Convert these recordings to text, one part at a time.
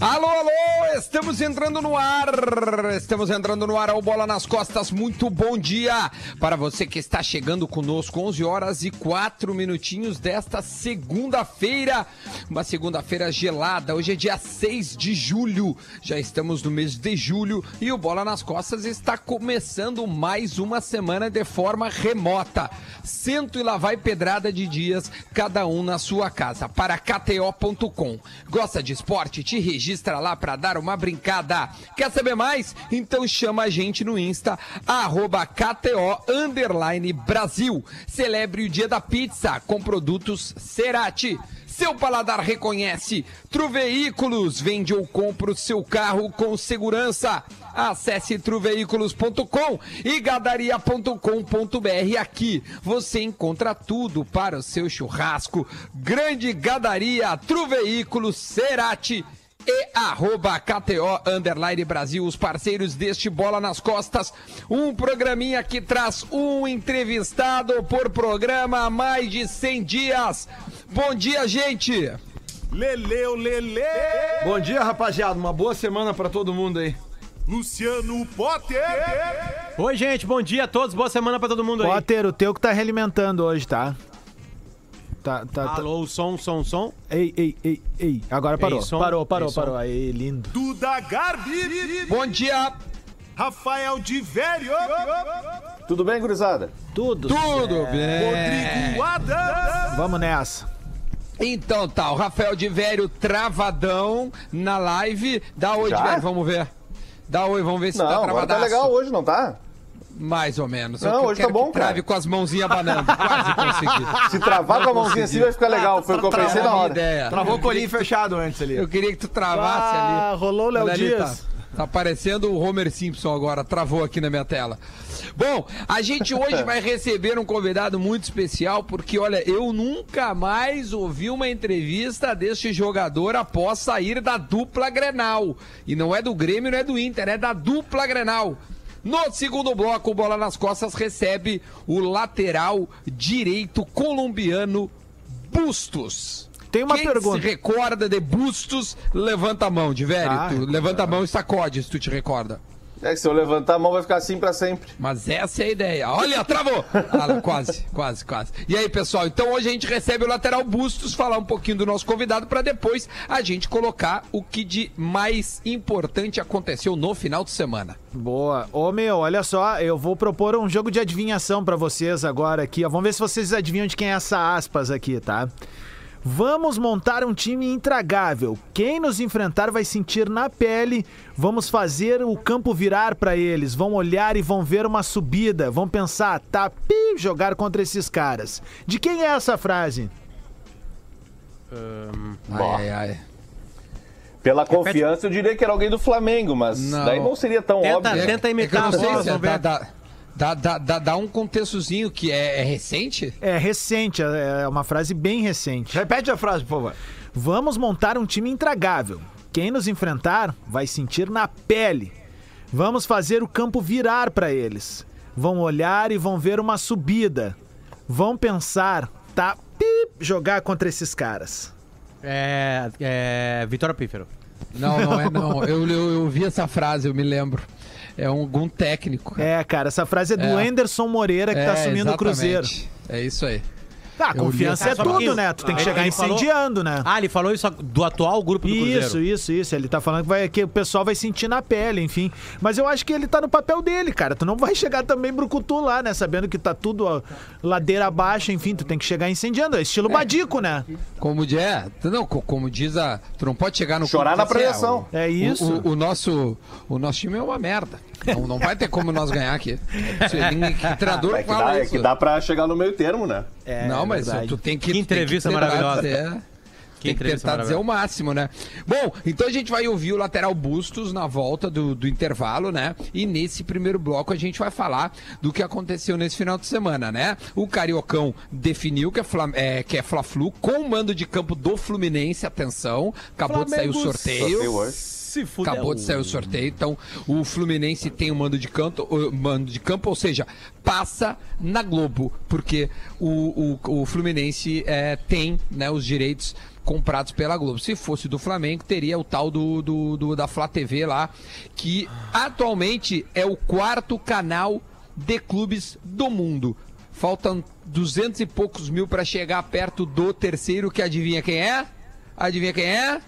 Alô, alô, estamos entrando no ar, estamos entrando no ar ao Bola nas Costas, muito bom dia para você que está chegando conosco, 11 horas e 4 minutinhos desta segunda-feira, uma segunda-feira gelada, hoje é dia 6 de julho, já estamos no mês de julho e o Bola nas Costas está começando mais uma semana de forma remota, cento e lá vai pedrada de dias, cada um na sua casa, para KTO.com, gosta de esporte, te registra registra lá para dar uma brincada. Quer saber mais? Então chama a gente no Insta, arroba KTO Brasil. Celebre o dia da pizza com produtos Cerati. Seu paladar reconhece. Truveículos vende ou compra o seu carro com segurança. Acesse truveículos.com e gadaria.com.br. Aqui você encontra tudo para o seu churrasco. Grande Gadaria, Truveículos, Cerati e arroba KTO Underline Brasil, os parceiros deste Bola nas Costas. Um programinha que traz um entrevistado por programa há mais de 100 dias. Bom dia, gente! Leleu, Lele! Bom dia, rapaziada. Uma boa semana para todo mundo aí. Luciano Potter! Oi, gente. Bom dia a todos. Boa semana para todo mundo aí. Potter, o teu que tá realimentando hoje, tá? Tá, tá, tá. Alô, som, som, som. Ei, ei, ei, ei. Agora parou. Ei, som. parou, parou, Ei, parou. Aí, lindo. Duda Garbi! Bom dia! Rafael de Velho! Tudo bem, gurizada? Tudo. Tudo bem? Rodrigo Adams! Vamos nessa. Então tá, o Rafael de Velho travadão na live. Dá oi, Já? de Velho, vamos ver. Dá oi, vamos ver se Não, tá travadaço. tá legal hoje, não tá? Mais ou menos. Não, Eu hoje quero tá bom, que trave cara. com as mãozinhas abanando. Quase consegui. Se travar com a mãozinha assim vai ficar legal. Foi o que eu pensei na hora. ideia. Travou o colinho fechado antes ali. Eu queria que tu travasse Ah, ali. rolou o Léo ali, Dias. Tá, tá parecendo o Homer Simpson agora, travou aqui na minha tela. Bom, a gente hoje vai receber um convidado muito especial, porque olha, eu nunca mais ouvi uma entrevista deste jogador após sair da dupla Grenal. E não é do Grêmio, não é do Inter, é da dupla Grenal. No segundo bloco, Bola nas Costas recebe o lateral direito colombiano Bustos. Tem uma Quem pergunta. se recorda de Bustos, levanta a mão, de velho. Ah, levanta a mão e sacode, se tu te recorda. É que se eu levantar a mão vai ficar assim pra sempre. Mas essa é a ideia. Olha, travou! Ah, quase, quase, quase. E aí, pessoal, então hoje a gente recebe o lateral Bustos, falar um pouquinho do nosso convidado, para depois a gente colocar o que de mais importante aconteceu no final de semana. Boa. Ô, meu, olha só, eu vou propor um jogo de adivinhação pra vocês agora aqui. ó. Vamos ver se vocês adivinham de quem é essa aspas aqui, tá? Vamos montar um time intragável. Quem nos enfrentar vai sentir na pele. Vamos fazer o campo virar pra eles. Vão olhar e vão ver uma subida. Vão pensar, tá, pi, jogar contra esses caras. De quem é essa frase? Bom. Ai, ai. Pela confiança eu diria que era alguém do Flamengo, mas Não. daí não seria tão Tenta, óbvio. tenta É que eu imitar não a sei voz, se é, ver. Dá, dá, dá, dá, um contextozinho que é, é recente? É recente, é uma frase bem recente. Repete a frase, por favor. Vamos montar um time intragável. Quem nos enfrentar vai sentir na pele. Vamos fazer o campo virar para eles. Vão olhar e vão ver uma subida. Vão pensar, tá, pip, jogar contra esses caras. É, é. Vitória Pífero. Não, não é não. Eu, eu, eu vi essa frase, eu me lembro. É um, algum técnico. É, cara, essa frase é do É. Anderson Moreira que tá assumindo o Cruzeiro. exatamente. É isso aí. Ah, li confiança é tudo, né? Tu tem que Ah, chegar ele falou- incendiando, né? Ah, ele falou isso do atual grupo do Cruzeiro. Isso, isso, isso. Ele tá falando que, vai, que o pessoal vai sentir na pele, enfim. Mas eu acho que ele tá no papel dele, cara. Tu não vai chegar também brucutu lá, né? Sabendo que tá tudo ó, ladeira abaixo, enfim. Tu tem que chegar incendiando. É estilo Badico, né? Como diz, é, não, co- como diz a, tu não pode chegar no Chorar na assim, premiação. ah, o- É isso. O, o- o nosso, o nosso time é uma merda. Não, não vai ter como nós ganhar aqui. Isso, ninguém- que treinador É que, fala dá, é isso. que dá pra chegar no meio termo, né? É, não, mas verdade. tu tem que. Que entrevista tem que tentar maravilhosa. dizer- Que tem que tentar dizer o máximo, né? Bom, então a gente vai ouvir o lateral Bustos na volta do, do intervalo, né? E nesse primeiro bloco a gente vai falar do que aconteceu nesse final de semana, né? O Cariocão definiu que é, Fla, é, que é Fla-Flu com o mando de campo do Fluminense, atenção. Acabou de sair o Sorteio sorteio. Se fudeu. Acabou de sair o sorteio, então o Fluminense tem o mando de canto, o mando de campo, ou seja, passa na Globo, porque o, o, o Fluminense é, tem né, os direitos comprados pela Globo. Se fosse do Flamengo, teria o tal do, do, do- da Flá TV lá, que atualmente é o quarto canal de clubes do mundo. Faltam duzentos e poucos mil para chegar perto do terceiro, que adivinha quem é? Adivinha quem é?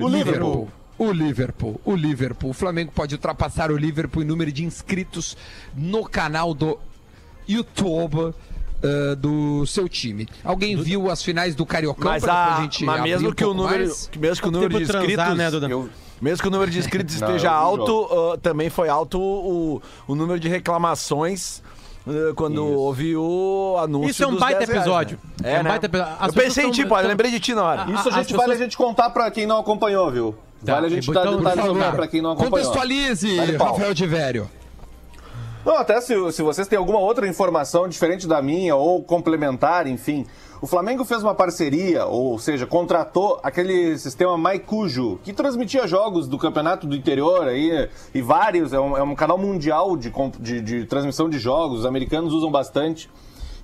O Liverpool. O Liverpool, o Liverpool. O Flamengo pode ultrapassar o Liverpool em número de inscritos no canal do YouTube eh, do seu time. Alguém viu as finais do Cariocão Mas, a, gente mas mesmo um que o número, mais? que mesmo que o número de tempo transar, inscritos, né, Duda? Eu- mesmo que o número de inscritos Não, esteja eu vi o alto, ah, também foi alto o, o número de reclamações ah, quando houve o anúncio Isso é um dos baita 10 reais, episódio. né? É um né? baita episódio. Eu pensei em ti, tão- eu tão- lembrei de ti na hora. Isso a as gente pessoas- vale a gente contar pra quem não acompanhou, viu? Tá, Vale a gente então, tá, Por divulgar favor, pra quem não acompanhou. contextualize, pau. Rafael de Vério. Não, até se, se vocês têm alguma outra informação diferente da minha ou complementar, enfim. O Flamengo fez uma parceria, ou seja, contratou aquele sistema Maicujo, que transmitia jogos do campeonato do interior aí, e vários, é um, é um canal mundial de, de, de transmissão de jogos, os americanos usam bastante.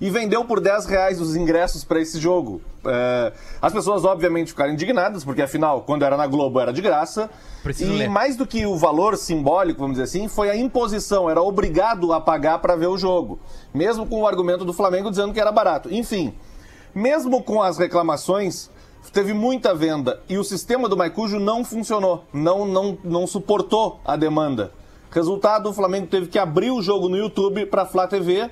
E vendeu por 10 reais os ingressos para esse jogo. É, as pessoas, obviamente, ficaram indignadas, porque afinal, quando era na Globo, era de graça. Preciso e ler. mais do que o valor simbólico, vamos dizer assim, foi a imposição. Era obrigado a pagar para ver o jogo. Mesmo com o argumento do Flamengo dizendo que era barato. Enfim, mesmo com as reclamações, teve muita venda. E o sistema do Maicujo não funcionou. Não, não, não suportou a demanda. Resultado, o Flamengo teve que abrir o jogo no YouTube para Flá TV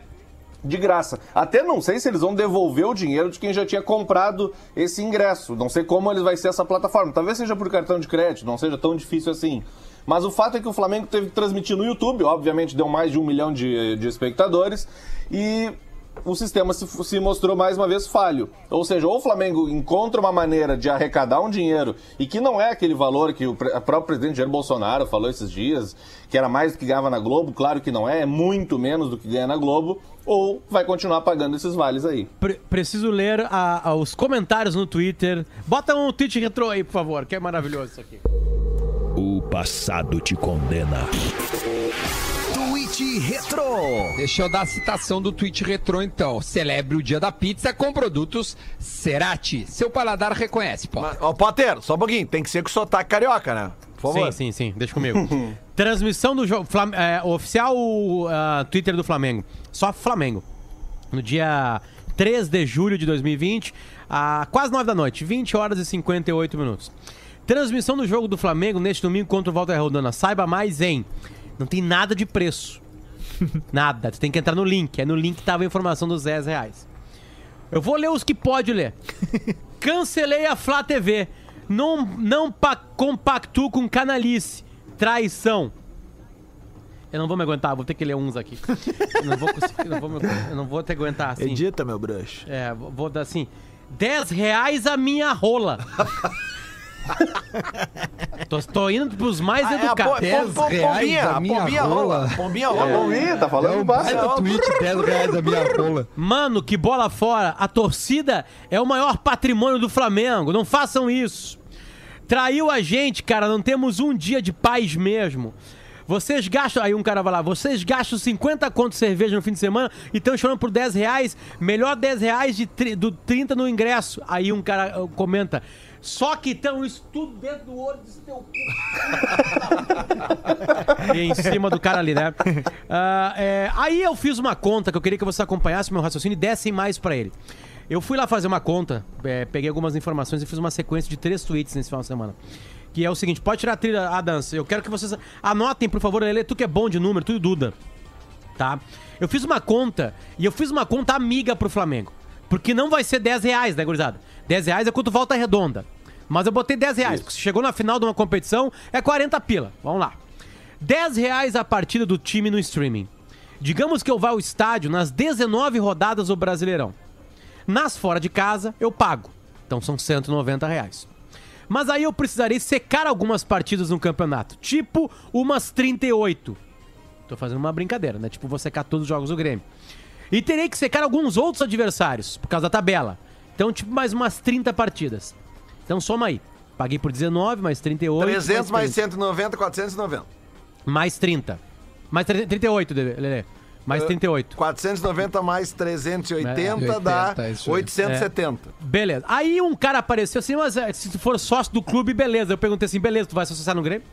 de graça. Até não sei se eles vão devolver o dinheiro de quem já tinha comprado esse ingresso. Não sei como eles vai ser essa plataforma. Talvez seja por cartão de crédito, não seja tão difícil assim. Mas o fato é que o Flamengo teve que transmitir no YouTube, obviamente deu mais de um milhão de, de espectadores, e o sistema se, se mostrou mais uma vez falho. Ou seja, ou o Flamengo encontra uma maneira de arrecadar um dinheiro, e que não é aquele valor que o próprio presidente Jair Bolsonaro falou esses dias, que era mais do que ganhava na Globo, claro que não é, é muito menos do que ganha na Globo, ou vai continuar pagando esses vales aí. Pre- preciso ler a- a- os comentários no Twitter. Bota um tweet retrô aí, por favor, que é maravilhoso isso aqui. O passado te condena. Tweet Retro. Deixa eu dar a citação do tweet retrô, então. Celebre o dia da pizza com produtos Cerati. Seu paladar reconhece, pô. Mas, Ó, Potter, só um pouquinho, tem que ser com sotaque carioca, né? Por favor. Sim, sim, sim, deixa comigo. Transmissão do jogo. Flam- é, oficial ah, Twitter do Flamengo. Só Flamengo. No dia 3 de julho de 2020, a quase 9 da noite, 20 horas e 58 minutos. Transmissão do jogo do Flamengo neste domingo contra o Walter Rodana. Saiba mais em. Não tem nada de preço. nada. Tu tem que entrar no link. É no link que tava a informação dos 10 reais. Eu vou ler os que pode ler. Cancelei a Flá TV. Não, não pa compactuo com canalice. Traição. Eu não vou me aguentar, vou ter que ler uns aqui. Eu não vou conseguir, não vou, me- eu não vou ter que aguentar assim. Edita, meu bruxo. É, vou vou dar assim. 10 reais a minha rola. tô, tô indo pros mais Ah, é, educados. pô, 10 pô, pô, reais Pombinha, a minha pombinha rola. rola. Pombinha rola. Bom, ih, tá falando baixo. Baita tweet, 10 reais a minha rola. Mano, que bola fora. A torcida é o maior patrimônio do Flamengo. Não façam isso. Traiu a gente, cara. Não temos um dia de paz mesmo. Vocês gastam. Aí um cara vai lá. Vocês gastam 50 conto de cerveja no fim de semana e estão chorando por 10 reais. Melhor 10 reais de tri- do 30 no ingresso. Aí um cara uh, comenta. Só que estão isso tudo dentro do olho desse teu cu. e em cima do cara ali, né? Ah, é, aí eu fiz uma conta que eu queria que você acompanhasse meu raciocínio e dessem mais pra ele. Eu fui lá fazer uma conta, é, peguei algumas informações e fiz uma sequência de três tweets nesse final de semana. Que é o seguinte, pode tirar a trilha, a dança. Eu quero que vocês anotem, por favor, Lelê, tu que é bom de número, tu e Duda. Tá? Eu fiz uma conta, e eu fiz uma conta amiga pro Flamengo. Porque não vai ser 10 reais, né, gurizada? 10 reais é quanto volta redonda. Mas eu botei 10 reais, porque se chegou na final de uma competição, é 40 pila. Vamos lá. 10 reais a partida do time no streaming. Digamos que eu vá ao estádio nas 19 rodadas do Brasileirão. Nas fora de casa, eu pago. Então são 190 reais. Mas aí eu precisarei secar algumas partidas no campeonato. Tipo umas 38. Tô fazendo uma brincadeira, né? Tipo, vou secar todos os jogos do Grêmio. E terei que secar alguns outros adversários, por causa da tabela. Então, tipo, mais umas 30 partidas. Então soma aí. Paguei por 19, mais 38. 300 mais 30. 190, 490. Mais 30. Mais 30, 38, Lelê. Mais 38. 490 mais 380 É, dá 80, isso aí. 870. Beleza. Aí um cara apareceu assim, mas eh, se tu for sócio do clube, beleza. Eu perguntei assim, beleza, tu vai se associar no Grêmio?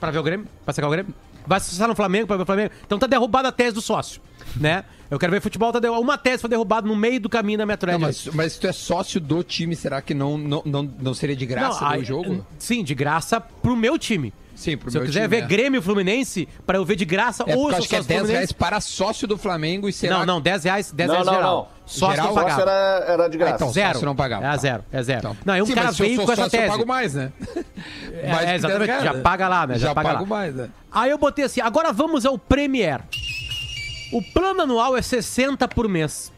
Pra ver o Grêmio? Pra secar o Grêmio? Vai se associar no Flamengo pra ver o Flamengo? Então tá derrubada a tese do sócio, né? Eu quero ver futebol, tá derrubado. Uma tese foi derrubada no meio do caminho da minha mas, mas se tu é sócio do time, será que não, não, não, não seria de graça o jogo? Sim, de graça pro meu time. Sim, pro Se eu quiser time, ver é. Grêmio e Fluminense, pra eu ver de graça, É, ou eu acho que é sócio 10 do reais para sócio do Flamengo e será... Não, não, 10 reais, 10 Não, reais não, geral. Sócio Geral, não pagava. era, era de graça. então, Zero. sócio não pagava. É zero, é zero. Então. Não, e um Sim, cara veio com essa sócio, eu tese. pago mais, né? É, Mais é, exatamente, 10 já paga lá, né? Já, Já paga pago lá. mais, né? Aí eu botei assim, agora vamos ao Premier. O plano anual é 60 por mês.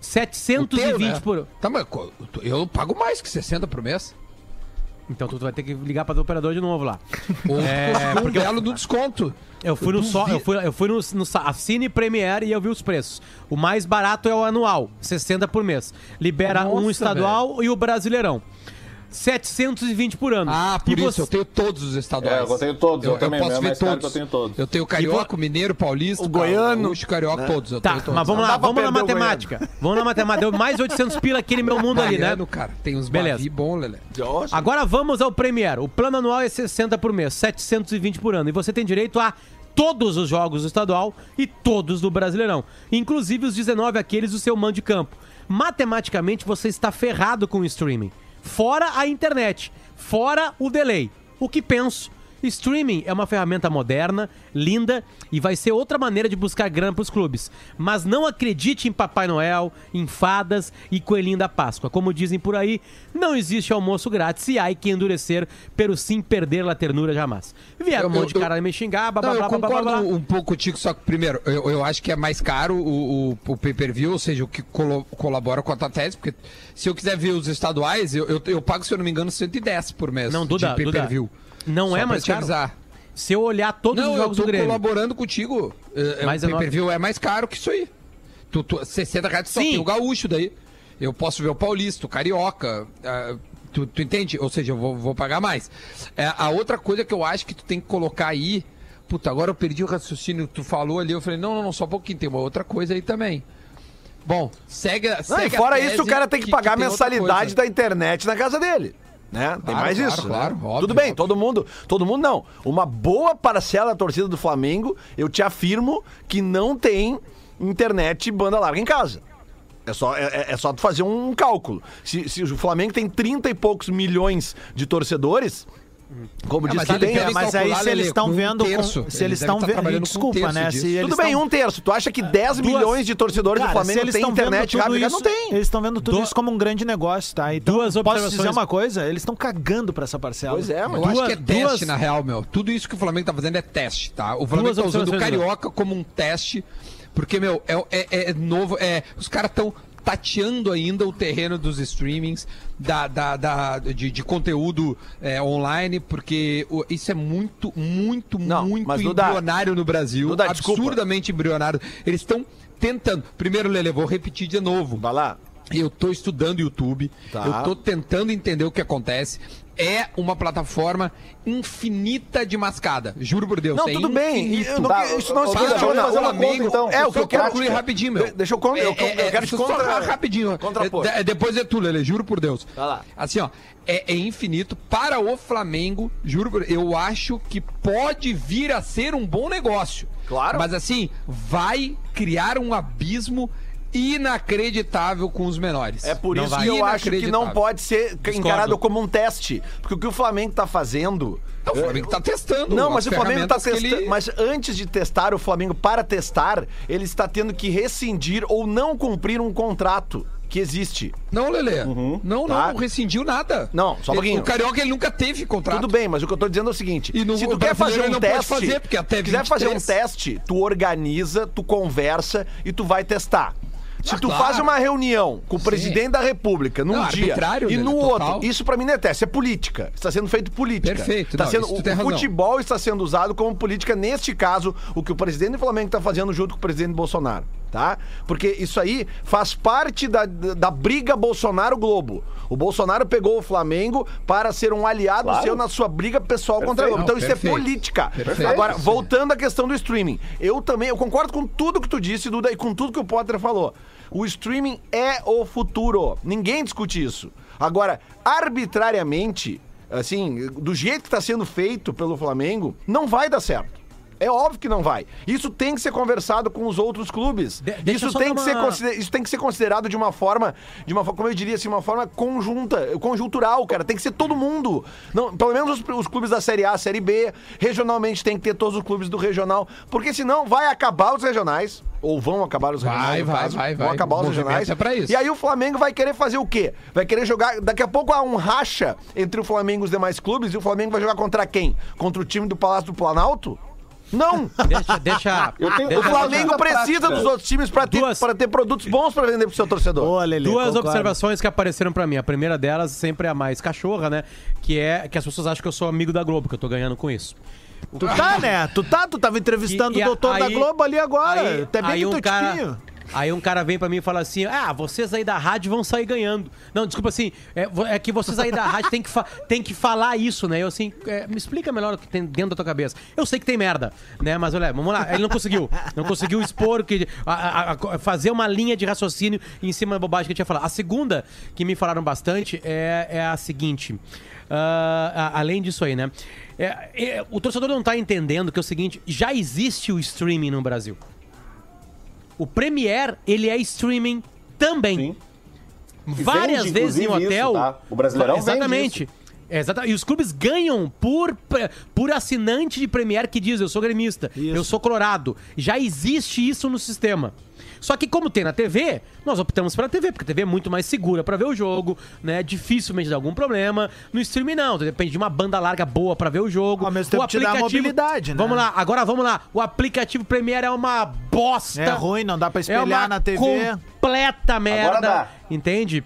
720 Teu, né? por... Tá, mas eu pago mais que 60 por mês. Então tu vai ter que ligar para o operador de novo lá. Ou É, é, porque eu- belo do desconto. Eu fui no só, eu fui, eu fui no, no sa- Assine Premier e eu vi os preços. O mais barato é o anual, 60 por mês. Libera um Nossa, estadual e o Brasileirão. 720 por ano. Ah, por E isso você- eu tenho todos os estaduais. É, eu tenho todos, eu também, posso ver todos. que eu tenho todos. Eu tenho carioca, o mineiro, paulista, O goiano, gaúcho, carioca, todos. Eu Tá, tenho todos. mas vamos lá, vamos na o matemática. Vamos na matemática. Deu mais 800 pila aquele meu mundo ali, né? Cara, tem uns Beleza. bom, Lelé. Agora vamos ao Premier. O plano anual é 60 por mês, 720 por ano. E você tem direito a todos os jogos do estadual e todos do Brasileirão. Inclusive os 19 aqueles do seu mando de campo. Matematicamente você está ferrado com o streaming. Fora a internet. Fora o delay. O que penso? Streaming é uma ferramenta moderna, linda e vai ser outra maneira de buscar grana para os clubes. Mas não acredite em Papai Noel, em fadas e coelhinho da Páscoa. Como dizem por aí, não existe almoço grátis e há que endurecer, pero sim perder la ternura jamais. Vieram um monte de cara me xingar, blá, blá, blá, eu blá, blá, concordo blá. um pouco contigo, só que primeiro, eu, eu acho que é mais caro o, o, o pay-per-view, ou seja, o que colo- colabora com a tua tese, porque se eu quiser ver os estaduais, eu, eu, eu pago, se eu não me engano, 110 por mês Não, Duda, de pay-per-view. Duda, não Só é mais caro. avisar. Se eu olhar todos Não, os eu jogos tô do Grêmio. colaborando contigo. É, é, Mas o é pay-per-view é mais caro que isso aí. Tu, tu, 60 reais só Sim. tem o gaúcho daí. Eu posso ver o paulista, o carioca. ah, tu, tu entende? Ou seja, eu vou, vou pagar mais. É, a outra coisa que eu acho que tu tem que colocar aí. Puta, agora eu perdi o raciocínio. Tu falou ali, eu falei, não, não, não, só um pouquinho. Tem uma outra coisa aí também. Bom, segue, a- Não, segue e fora a isso, o cara tem que pagar a tem outra mensalidade da internet na casa dele. Né? Tem Claro, mais claro, isso. claro, né? óbvio, Tudo bem, óbvio. todo mundo. Todo mundo não. Uma boa parcela da torcida do Flamengo, eu te afirmo que não tem internet banda larga em casa. É só, é, é só tu fazer um cálculo. Se, se o Flamengo tem 30 e poucos milhões de torcedores, como Ah, diz mas É, mas aí se eles estão com um vendo. com- terço. se Ele eles estão tá vendo. um Desculpa, terço né? Se eles Tudo bem, tão- um terço. Tu acha que 10 Duas- milhões de torcedores Cara, do Flamengo eles têm estão vendo internet tudo rápida? isso, Não tem. Eles estão vendo tudo Du- isso como um grande negócio, tá? Então, Duas posso observações. dizer uma coisa? Eles estão cagando pra essa parcela. Pois é, mas. Eu acho Duas- que é teste, duas- na real, meu. Tudo isso que o Flamengo tá fazendo é teste, tá? O Flamengo Duas tá usando o Carioca como um teste, porque, meu, é, é- é novo, é, os caras estão tateando ainda o terreno dos streamings, da, da, da- de, de conteúdo é, online, porque isso é muito, muito, Não, muito mas, Duda, embrionário no Brasil. Duda, desculpa. absurdamente embrionário. Eles estão tentando. Primeiro, Lele, vou repetir de novo. Vai lá. Eu tô estudando YouTube, Tá. eu tô tentando entender o que acontece. É uma plataforma infinita de mascada, juro por Deus. Não, é tudo bem. Eu não- Tá, isso não ô, se questiona. fazer O Flamengo- então. É, o que eu quero. concluir rapidinho, meu. Deixa eu, con- eu, eu quero te contra... rapidinho. contrapor. É, depois é tu, Lele, juro por Deus. Vai lá. Assim, ó, é, é infinito. Para o Flamengo, juro por eu acho que pode vir a ser um bom negócio. Claro. Mas assim, vai criar um abismo inacreditável com os menores. É por Não isso vai. que eu acho que não pode ser encarado como um teste. Porque o que o Flamengo tá fazendo. Não, o Flamengo tá testando. Não, mas as o Flamengo tá que testando. ele- Mas antes de testar o Flamengo para testar, ele está tendo que rescindir ou não cumprir um contrato que existe. Não, Lelê. Não, Tá. não, não rescindiu nada. Não, só um pouquinho. O Carioca, ele nunca teve contrato. Tudo bem, mas o que eu tô dizendo é o seguinte: E no- se tu quer fazer um teste, fazer, porque até se quiser fazer um 23. teste, tu organiza, tu conversa e tu vai testar. Se Ah, tu claro. faz uma reunião com o presidente da República num Não, dia e né, no total. outro, isso pra mim não é teste, é política. Está sendo feito política. Perfeito, Está não, sendo, isso o razão. futebol está sendo usado como política neste caso, o que o presidente do Flamengo está fazendo junto com o presidente Bolsonaro. tá? Porque isso aí faz parte da, da briga Bolsonaro-Globo. O Bolsonaro pegou o Flamengo para ser um aliado Claro. seu na sua briga pessoal contra a Globo. Então isso perfeito. é política. Perfeito. Agora, voltando à questão do streaming, eu também, eu concordo com tudo que tu disse, Duda, e com tudo que o Potter falou. O streaming é o futuro. Ninguém discute isso. Agora, arbitrariamente, assim, do jeito que está sendo feito pelo Flamengo, não vai dar certo. É óbvio que não vai. Isso tem que ser conversado com os outros clubes. De- isso, tem que ser uma- consider- isso tem que ser considerado de uma forma, de uma, como eu diria assim, uma forma conjunta, conjuntural, cara. Tem que ser todo mundo. Não, pelo menos os, os clubes da Série A, Série B, regionalmente tem que ter todos os clubes do regional, porque senão vai acabar os regionais, ou vão acabar os Vai, regionais, vai, caso, vai, vão vai. acabar O os regionais. é pra isso. E aí o Flamengo vai querer fazer o quê? Vai querer jogar, daqui a pouco há um racha entre o Flamengo e os demais clubes, e o Flamengo vai jogar contra quem? Contra o time do Palácio do Planalto? Não! Deixa, deixa. Tenho- O deixa- Flamengo Outra precisa prática. dos outros times pra ter, Duas- pra ter produtos bons pra vender pro seu torcedor. Ô, Lelê, Duas concordo. observações que apareceram pra mim. A primeira delas, sempre é a mais cachorra, né? Que é que as pessoas acham que eu sou amigo da Globo, que eu tô ganhando com isso. Tu tá, né? Tu tá, tu tava entrevistando E- e o doutor da aí- Globo ali agora. Aí, Até bem aí que um teu cara, tipinho. aí um cara vem pra mim e fala assim: Ah, vocês aí da rádio vão sair ganhando. Não, desculpa assim, é, é que vocês aí da rádio tem que, tem que falar isso, né? Eu assim, é, me explica melhor o que tem dentro da tua cabeça. Eu sei que tem merda, né? Mas olha, vamos lá, ele não conseguiu. Não conseguiu expor, que, a- a- a- fazer uma linha de raciocínio em cima da bobagem que eu tinha falado. A segunda, que me falaram bastante, é, é a seguinte. a- além disso aí, né? É, é, o torcedor não tá entendendo que é o seguinte: já existe o streaming no Brasil. O Premiere, ele é streaming também. Sim. Várias vende, vezes em hotel. isso, tá? O Brasileirão vende Exatamente. Exata- E os clubes ganham por, por assinante de Premier que diz: eu sou gremista, Isso. eu sou colorado. Já existe isso no sistema. Só que como tem na TV, nós optamos pela TV, porque a TV é muito mais segura pra ver o jogo, né? Dificilmente dá algum problema. No streaming não, depende de uma banda larga boa pra ver o jogo. Ao mesmo tempo o te dá mobilidade, né? Vamos lá, agora vamos lá. O aplicativo Premiere é uma bosta. É ruim, não dá pra É espelhar uma na TV. completa merda. dá. Entende?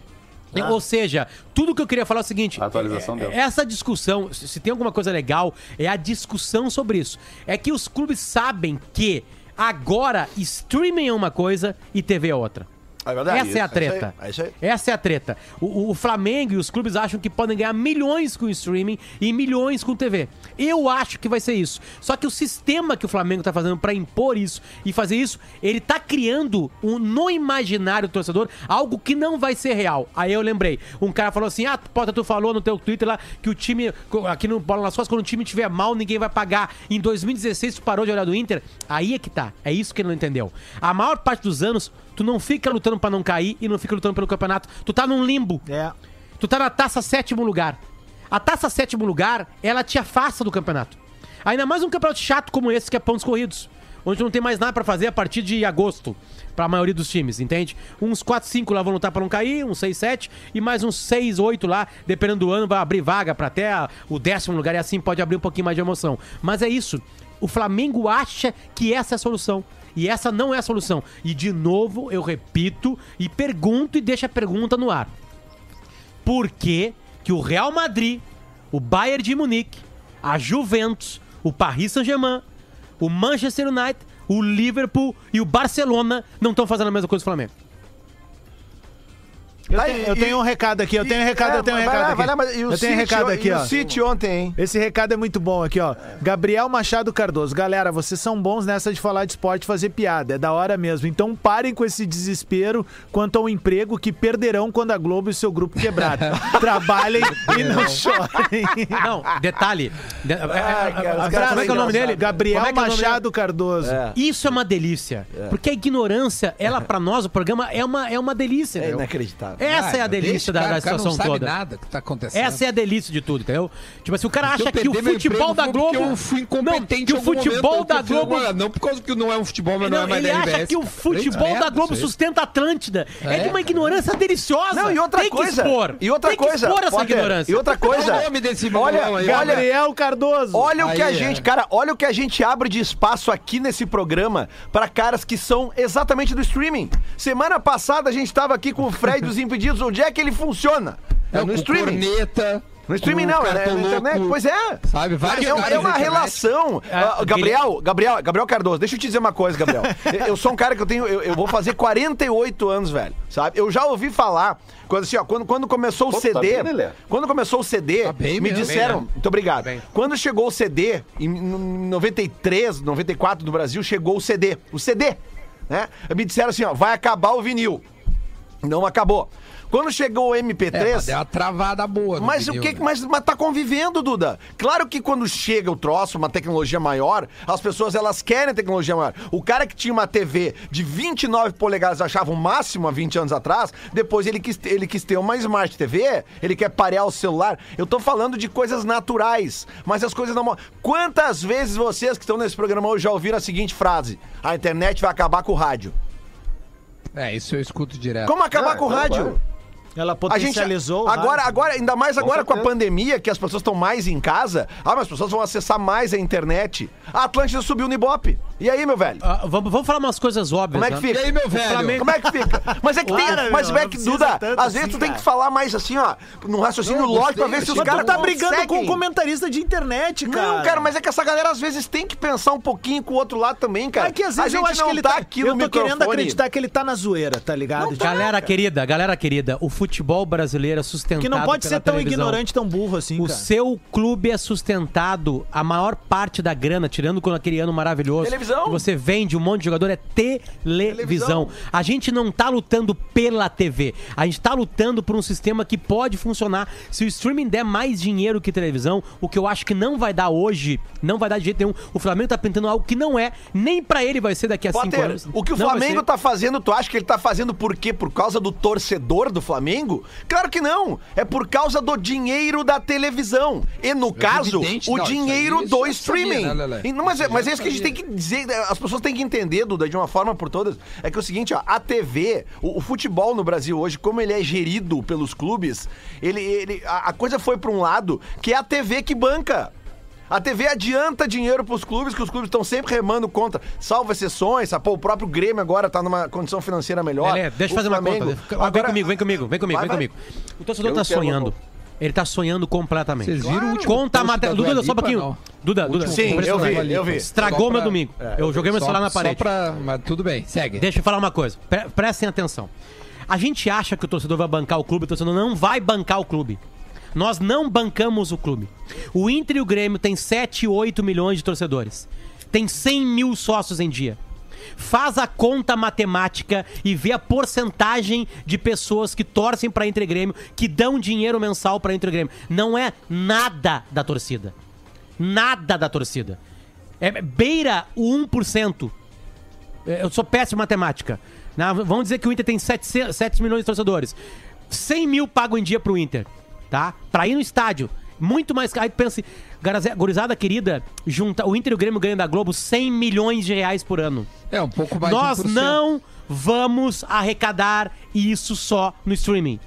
Ou seja, tudo que eu queria falar é o seguinte: A atualização é- deu. essa discussão, se tem alguma coisa legal, é a discussão sobre isso. É que os clubes sabem que agora streaming é uma coisa e TV é outra. É verdade. Essa é a treta. É isso aí. Essa é a treta. O, o- Flamengo e os clubes acham que podem ganhar milhões com streaming e milhões com TV. Eu acho que vai ser isso. Só que o sistema que o Flamengo tá fazendo pra impor isso e fazer isso, ele tá criando um, no imaginário do torcedor algo que não vai ser real. Aí eu lembrei. Um cara falou assim: Ah, Potter, tu falou no teu Twitter lá que o time, aqui no Bola nas Costas, quando o time tiver mal, ninguém vai pagar. Em 2016, tu parou de olhar do Inter. Aí é que tá. É isso que ele não entendeu. A maior parte dos anos, tu não fica lutando pra não cair e não fica lutando pelo campeonato. Tu tá num limbo. É. Tu tá na taça sétimo lugar. A taça sétimo lugar, ela te afasta do campeonato. Ainda mais um campeonato chato como esse, que é pontos corridos. Onde não tem mais nada pra fazer a partir de agosto. Pra maioria dos times, entende? Uns 4, 5 lá vão lutar pra não cair, uns 6, 7. E mais uns 6, 8 lá, dependendo do ano, vai abrir vaga pra até a- o décimo lugar. E assim pode abrir um pouquinho mais de emoção. Mas é isso. O Flamengo acha que essa é a solução. E essa não é a solução. E de novo, eu repito e pergunto e deixo a pergunta no ar por que que o Real Madrid, o Bayern de Munique, a Juventus, o Paris Saint-Germain, o Manchester United, o Liverpool e o Barcelona não estão fazendo a mesma coisa do Flamengo. Eu, Tá, tenho, e- eu tenho um recado aqui, eu tenho um recado, eu tenho um vai recado lá, aqui. lá, mas o eu tenho um City, recado aqui, o ó. City ontem, hein? Esse recado é muito bom aqui, ó. Gabriel Machado Cardoso. Galera, vocês são bons nessa de falar de esporte e fazer piada. É da hora mesmo. Então parem com esse desespero quanto ao emprego que perderão quando a Globo e seu grupo quebrar. Trabalhem e não chorem. Não, detalhe. de- cara, como caras é que é o nome são dele? Gabriel Como é que é o nome dele? Machado Cardoso. É. Isso é uma delícia. Porque a ignorância, ela pra nós, o programa, é uma, é uma delícia. É inacreditável. Essa é a delícia da, cara, da o cara situação não toda. nada que tá acontecendo. Essa é a delícia de tudo, entendeu? Tipo assim, o cara acha que o futebol da Globo. eu fui incompetente não, que o futebol momento, da Globo. uma- Não por causa que não é um futebol, mas não, Não, é mais ele acha RBS. que o futebol da Globo sustenta a Atlântida. É, É, de uma cara. ignorância deliciosa. Não, e outra Tem coisa. Que expor. E outra Tem coisa. Que expor essa Potter, ignorância. E outra coisa. Qual o nome desse olha, aí? olha, Gabriel Cardoso. Olha o que a gente, é. cara, olha o que a gente abre de espaço aqui nesse programa pra caras que são exatamente do streaming. Semana passada a gente tava aqui com o Fred dos Impedidos. Onde é que ele funciona? É É, no streaming. corneta. No streaming não, é, é na internet. Pois é. Sabe, vários É, é uma internet. relação. Ah, Gabriel, Gabriel, Gabriel Cardoso, deixa eu te dizer uma coisa, Gabriel. Eu- sou um cara que eu tenho. Eu, eu vou fazer 48 anos, velho. Sabe? Eu já ouvi falar. Quando, assim, ó, quando, quando começou o Pô, tá CD. bem, Lelé? quando começou o CD, Tá bem me mesmo. disseram. Bem, né? Muito obrigado. Bem. Quando chegou o CD, em 93, 94 do Brasil, chegou o CD. O CD. Né? Me disseram assim, ó, vai acabar o vinil. Não acabou. Quando chegou o MP3. É, mas deu uma travada boa. Mas o vinil, que né? mas, mas tá convivendo, Duda? Claro que quando chega o troço, uma tecnologia maior, as pessoas elas querem tecnologia maior. O cara que tinha uma TV de 29 polegadas achava o máximo há 20 anos atrás, depois ele quis, ele quis ter uma Smart TV, ele quer parear o celular. Eu tô falando de coisas naturais, mas as coisas não. Quantas vezes vocês que estão nesse programa hoje já ouviram a seguinte frase: a internet vai acabar com o rádio? É, isso eu escuto direto. Como acabar Ah, com o então, rádio? claro. Ela A gente potencializou. o agora, agora, ainda mais agora com a certeza. pandemia, que as pessoas estão mais em casa, ah, mas as pessoas vão acessar mais a internet. A Atlântida subiu no Ibope. E aí, meu velho? Ah, vamos, vamos falar umas coisas óbvias. Como é que né? fica? E aí, meu velho? Flamengo- Como é que fica? Mas é que tem. Para, mas meu, é que, Duda, às vezes assim, tu tem que cara. falar mais assim, ó, num raciocínio Não, lógico gostei, pra ver se os caras tá brigando com conseguem. um comentarista de internet, cara. Não, cara, mas é que essa galera às vezes tem que pensar um pouquinho com o outro lado também, cara. É que às a vezes eu acho que ele tá tá. aqui eu no tô querendo microfone. acreditar que ele tá na zoeira, tá ligado? Galera querida, galera querida, o futebol brasileiro é sustentado que não pode pela ser tão televisão. ignorante, tão burro assim, O cara. seu clube é sustentado, a maior parte da grana, tirando com aquele ano maravilhoso. Televisão. Que você vende um monte de jogador, é televisão. A gente não tá lutando pela TV. A gente tá lutando por um sistema que pode funcionar. Se o streaming der mais dinheiro que televisão, o que eu acho que não vai dar hoje, não vai dar de jeito nenhum. O Flamengo tá pintando algo que não é, nem pra ele vai ser daqui a cinco Potter, anos. o que o Não Flamengo ser. tá fazendo, tu acha que ele tá fazendo por quê? Por causa do torcedor do Flamengo? Claro que não. É por causa do dinheiro da televisão. E no caso, evidente, o não, dinheiro do já sabia, streaming. né? E não, mas, é- Isso mas é isso que a gente tem que dizer, as pessoas têm que entender, Duda, de uma forma por todas. É que é o seguinte, ó, a TV, o, o futebol no Brasil hoje, como ele é gerido pelos clubes, ele, ele- a, a coisa foi pra um lado que é a TV que banca. A TV adianta dinheiro pros clubes, que os clubes estão sempre remando contra. Salvo exceções, sabe? Pô, o próprio Grêmio agora tá numa condição financeira melhor. Lelé, deixa eu fazer uma Flamengo- conta. Vem Agora- comigo, vem comigo, vem comigo, Vai, vem vai. comigo. O torcedor Eu tá sonhando. uma- Ele tá sonhando completamente. Vocês viram o último Conta a matéria. da Duda, Dua só um pouquinho. não? Duda, Duda. Sim, eu vi, eu vi. Estragou Só meu pra- domingo. eu joguei meu Só- celular na Só parede. pra... Mas tudo bem, segue. Deixa eu falar uma coisa. Pre- prestem atenção. A gente acha que o torcedor vai bancar o clube, o torcedor não vai bancar o clube. Nós não bancamos o clube. O Inter e o Grêmio tem 7, 8 milhões de torcedores. Tem 100 mil sócios em dia. Faz a conta matemática e vê a porcentagem de pessoas que torcem para Inter e Grêmio, que dão dinheiro mensal para Inter e Grêmio. Não é nada da torcida. Nada da torcida. É beira o 1%. É, Eu sou péssimo em matemática. Vamos dizer que o Inter tem 7, 7 milhões de torcedores. 100 mil pagam em dia pro Inter, tá? Pra ir no estádio. Muito mais caro. Aí pensa, assim, gurizada querida, junta, o Inter e o Grêmio ganham da Globo 100 milhões de reais por ano. É, um pouco mais Nós de 1%. não vamos arrecadar isso só no streaming.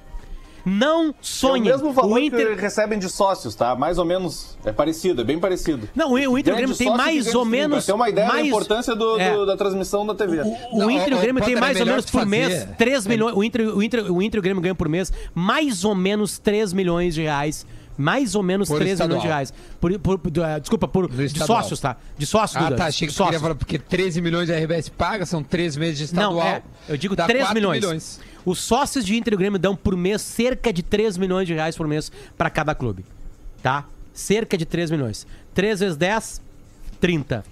Não É o sonhem. mesmo valor o Inter que recebem de sócios, tá? Mais ou menos. É parecido, é bem parecido. Não, o Inter e o Grêmio tem mais ou menos. Pra ter uma ideia mais, da importância do- é. do- da transmissão da TV. O Não, Inter e o ô, Grêmio tem Potter, mais é ou menos por fazer- mês 3 milhões. O Inter, o, Inter, o Inter e o Grêmio ganham por mês mais ou menos 3 milhões de reais. Mais ou menos Por 3 estadual. milhões de reais. Por, por- por- eh, desculpa, por, de sócios, tá? De sócios, Ah, Duda. tá. Achei que sócios. falar, porque 13 milhões de RBS paga, são 3 meses de estadual. Não, é. Eu digo dá 3 4 milhões. Os sócios de Inter e Grêmio dão por mês cerca de 3 milhões de reais por mês pra cada clube. Tá? Cerca de 3 milhões. 3 vezes 10, 30.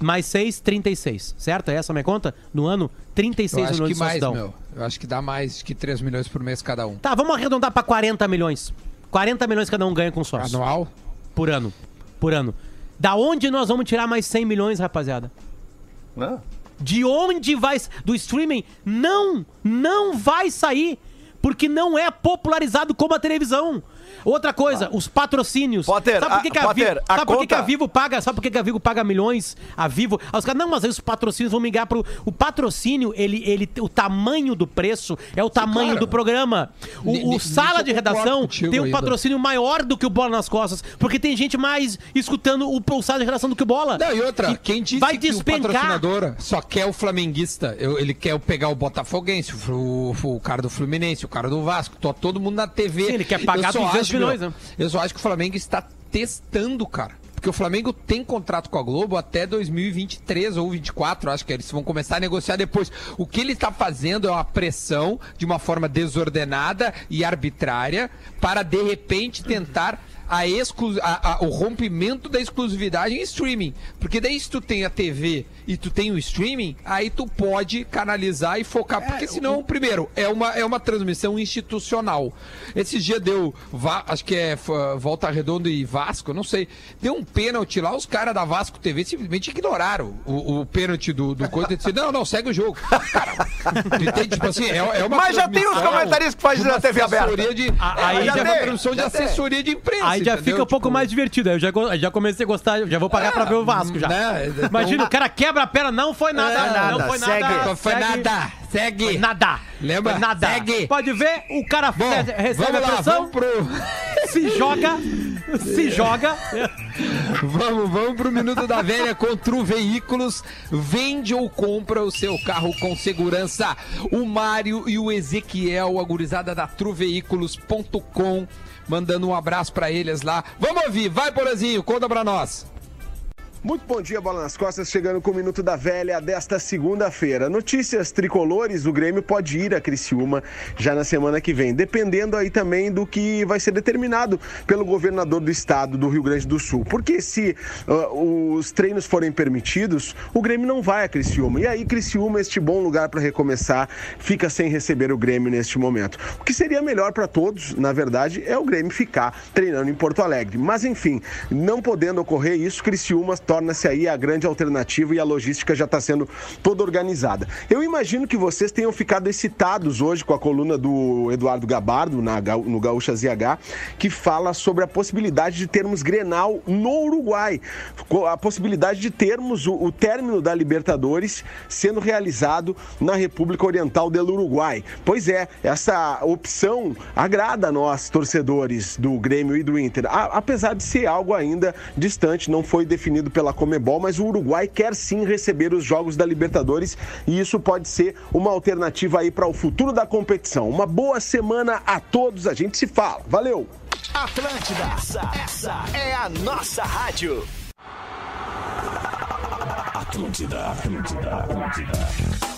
Mais 6, 36. Certo? É essa a minha conta? No ano, 36 Eu milhões que de mais, dão. meu. Eu acho que dá mais que 3 milhões por mês cada um. Tá, vamos arredondar pra 40 milhões. 40 milhões cada um ganha com sócio. Anual? Por ano. Por ano. Da onde nós vamos tirar mais 100 milhões, rapaziada? Não. De onde vai. Do streaming? Não! Não vai sair! Porque não é popularizado como a televisão. Outra coisa, os patrocínios. Potter, sabe por que, a- que a, Potter, Vivo, a sabe por que, que a conta- Vivo paga? Sabe por que, que a Vivo paga milhões? A Vivo. Aí os caras, não, mas aí os patrocínios vão migrar pro. O patrocínio, ele, ele, o tamanho do preço é o tamanho claro. do programa. O, o sala de redação tem um ainda. patrocínio maior do que o bola nas costas. Porque tem gente mais escutando o, o sala de redação do que o bola. Não, e outra, E quem disse vai que despencar. o patrocinador só quer o flamenguista, eu- ele quer pegar o botafoguense, o, o- o cara do Fluminense, o cara do Vasco, tô todo mundo na TV. Sim, ele quer pagar Eu só 200 200 acho, milhões, meu, né? eu só acho que o Flamengo está testando, cara. Porque o Flamengo tem contrato com a Globo até 2023 ou 2024, acho que eles vão começar a negociar depois. O que ele está fazendo é uma pressão de uma forma desordenada e arbitrária para de repente tentar a exclu a- a- o rompimento da exclusividade em streaming. Porque daí se tu tem a TV e tu tem o streaming, aí tu pode canalizar e focar. Porque senão, primeiro, é uma, é uma transmissão institucional. Esse dia deu, Va- acho que é Volta Redonda e Vasco, não sei. Deu um pênalti lá, os caras da Vasco TV simplesmente ignoraram o, o pênalti do, do coisa e disseram, não, não, segue o jogo. Cara, entende? Tipo assim, é, é uma Mas já tem os comentaristas que fazem de na TV aberta. De, Ah, aí é, já já uma tem, transmissão de já tem. assessoria de imprensa. Aí já entendeu? fica um pouco Tipo, mais divertido. Aí eu já, já comecei a gostar, já vou pagar pra ver o Vasco já. né? Então- Imagina, o cara quebra a perna, não foi nada. nada, não foi nada. segue. Não foi Segue. nada. Segue. Foi nada. Lembra? Foi nada. Segue. Pode ver, o cara Bom, recebe a lá, pressão, vamos pro... se joga, se joga. Vamos, vamos pro Minuto da Velha com Tru Veículos. Vende ou compra o seu carro com segurança. O Mário e o Ezequiel, a gurizada da truveículos.com, mandando um abraço pra eles lá. Vamos ouvir, vai, Porazinho, conta pra nós. Muito bom dia, Bola nas Costas, chegando com o Minuto da Velha desta segunda-feira. Notícias tricolores, o Grêmio pode ir a Criciúma já na semana que vem, dependendo aí também do que vai ser determinado pelo governador do estado do Rio Grande do Sul. Porque se ah, os treinos forem permitidos, o Grêmio não vai a Criciúma. E aí Criciúma, este bom lugar para recomeçar, fica sem receber o Grêmio neste momento. O que seria melhor para todos, na verdade, é o Grêmio ficar treinando em Porto Alegre. Mas enfim, não podendo ocorrer isso, Criciúma torna-se aí a grande alternativa e a logística já está sendo toda organizada. Eu imagino que vocês tenham ficado excitados hoje com a coluna do Eduardo Gabardo na, no Gaúcha ZH, que fala sobre a possibilidade de termos Grenal no Uruguai. A possibilidade de termos o, o término da Libertadores sendo realizado na República Oriental do Uruguai. Pois é, essa opção agrada a nós, torcedores do Grêmio e do Inter. A- apesar de ser algo ainda distante, não foi definido pela Comebol, mas o Uruguai quer sim receber os jogos da Libertadores e isso pode ser uma alternativa aí para o futuro da competição. Uma boa semana a todos, a gente se fala. Valeu! Atlântida, essa, essa é a nossa rádio. Atlântida, Atlântida, Atlântida.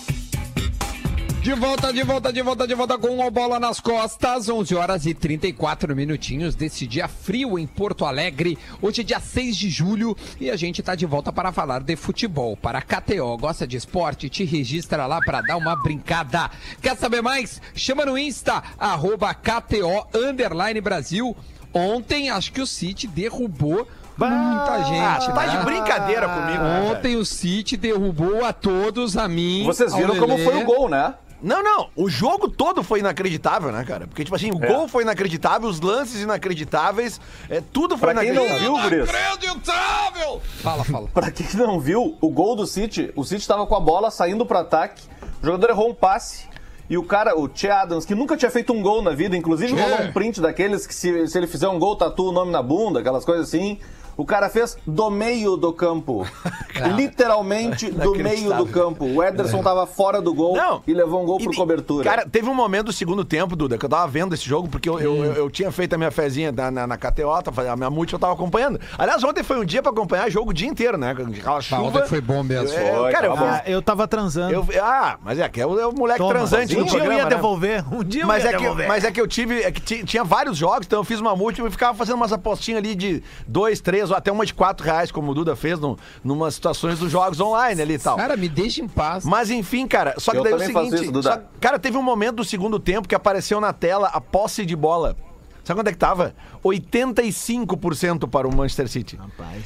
De volta, de volta, de volta, de volta com o Bola nas Costas, 11 horas e 34 minutinhos desse dia frio em Porto Alegre. Hoje é dia 6 de julho e a gente tá de volta para falar de futebol. Para a KTO, gosta de esporte? Te registra lá para dar uma brincada. Quer saber mais? Chama no Insta, arroba KTO Underline Brasil. Ontem, acho que o City derrubou muita gente. Ah, tá né? de brincadeira comigo, né, velho? Ontem o City derrubou a todos, a mim. Vocês viram como foi o gol, né? Não, não. O jogo todo foi inacreditável, né, cara? Porque, tipo assim, o É. gol foi inacreditável, os lances inacreditáveis, é, tudo foi Pra quem não inacreditável. viu, Guris, Inacreditável! Fala, fala. pra quem não viu, o gol do City, o City tava com a bola saindo pro ataque, o jogador errou um passe. E o cara, o Che Adams, que nunca tinha feito um gol na vida, inclusive rolou um print daqueles que se, se ele fizer um gol, tatua o nome na bunda, aquelas coisas assim. O cara fez do meio do campo. Literalmente do meio do campo. O Ederson tava fora do gol Não. e levou um gol E- por cobertura. Cara, teve um momento do segundo tempo, Duda, que eu tava vendo esse jogo, porque eu, eu, eu- eu tinha feito a minha fezinha na, na, na KTO, a minha multi eu tava acompanhando. Aliás, ontem foi um dia pra acompanhar jogo o dia inteiro, né? Aquela chuva. ontem foi bom mesmo. É, Foi, cara, eu. Ah, eu tava transando. eu- ah, mas é que é o, é o moleque Toma, transante um do dia eu ia né? devolver. Um dia eu Mas ia é, que, devolver. mas é que eu tive. É que ti- tinha vários jogos, então eu fiz uma multi e ficava fazendo umas apostinhas ali de dois, três, ou até uma de quatro reais, como o Duda fez no, numa situações dos jogos online ali e tal. Cara, me deixa em paz. Mas enfim, cara, só que Eu daí é o seguinte. isso, Duda. só- cara, teve um momento do segundo tempo que apareceu na tela a posse de bola. Sabe quanto é que tava? 85% para o Manchester City.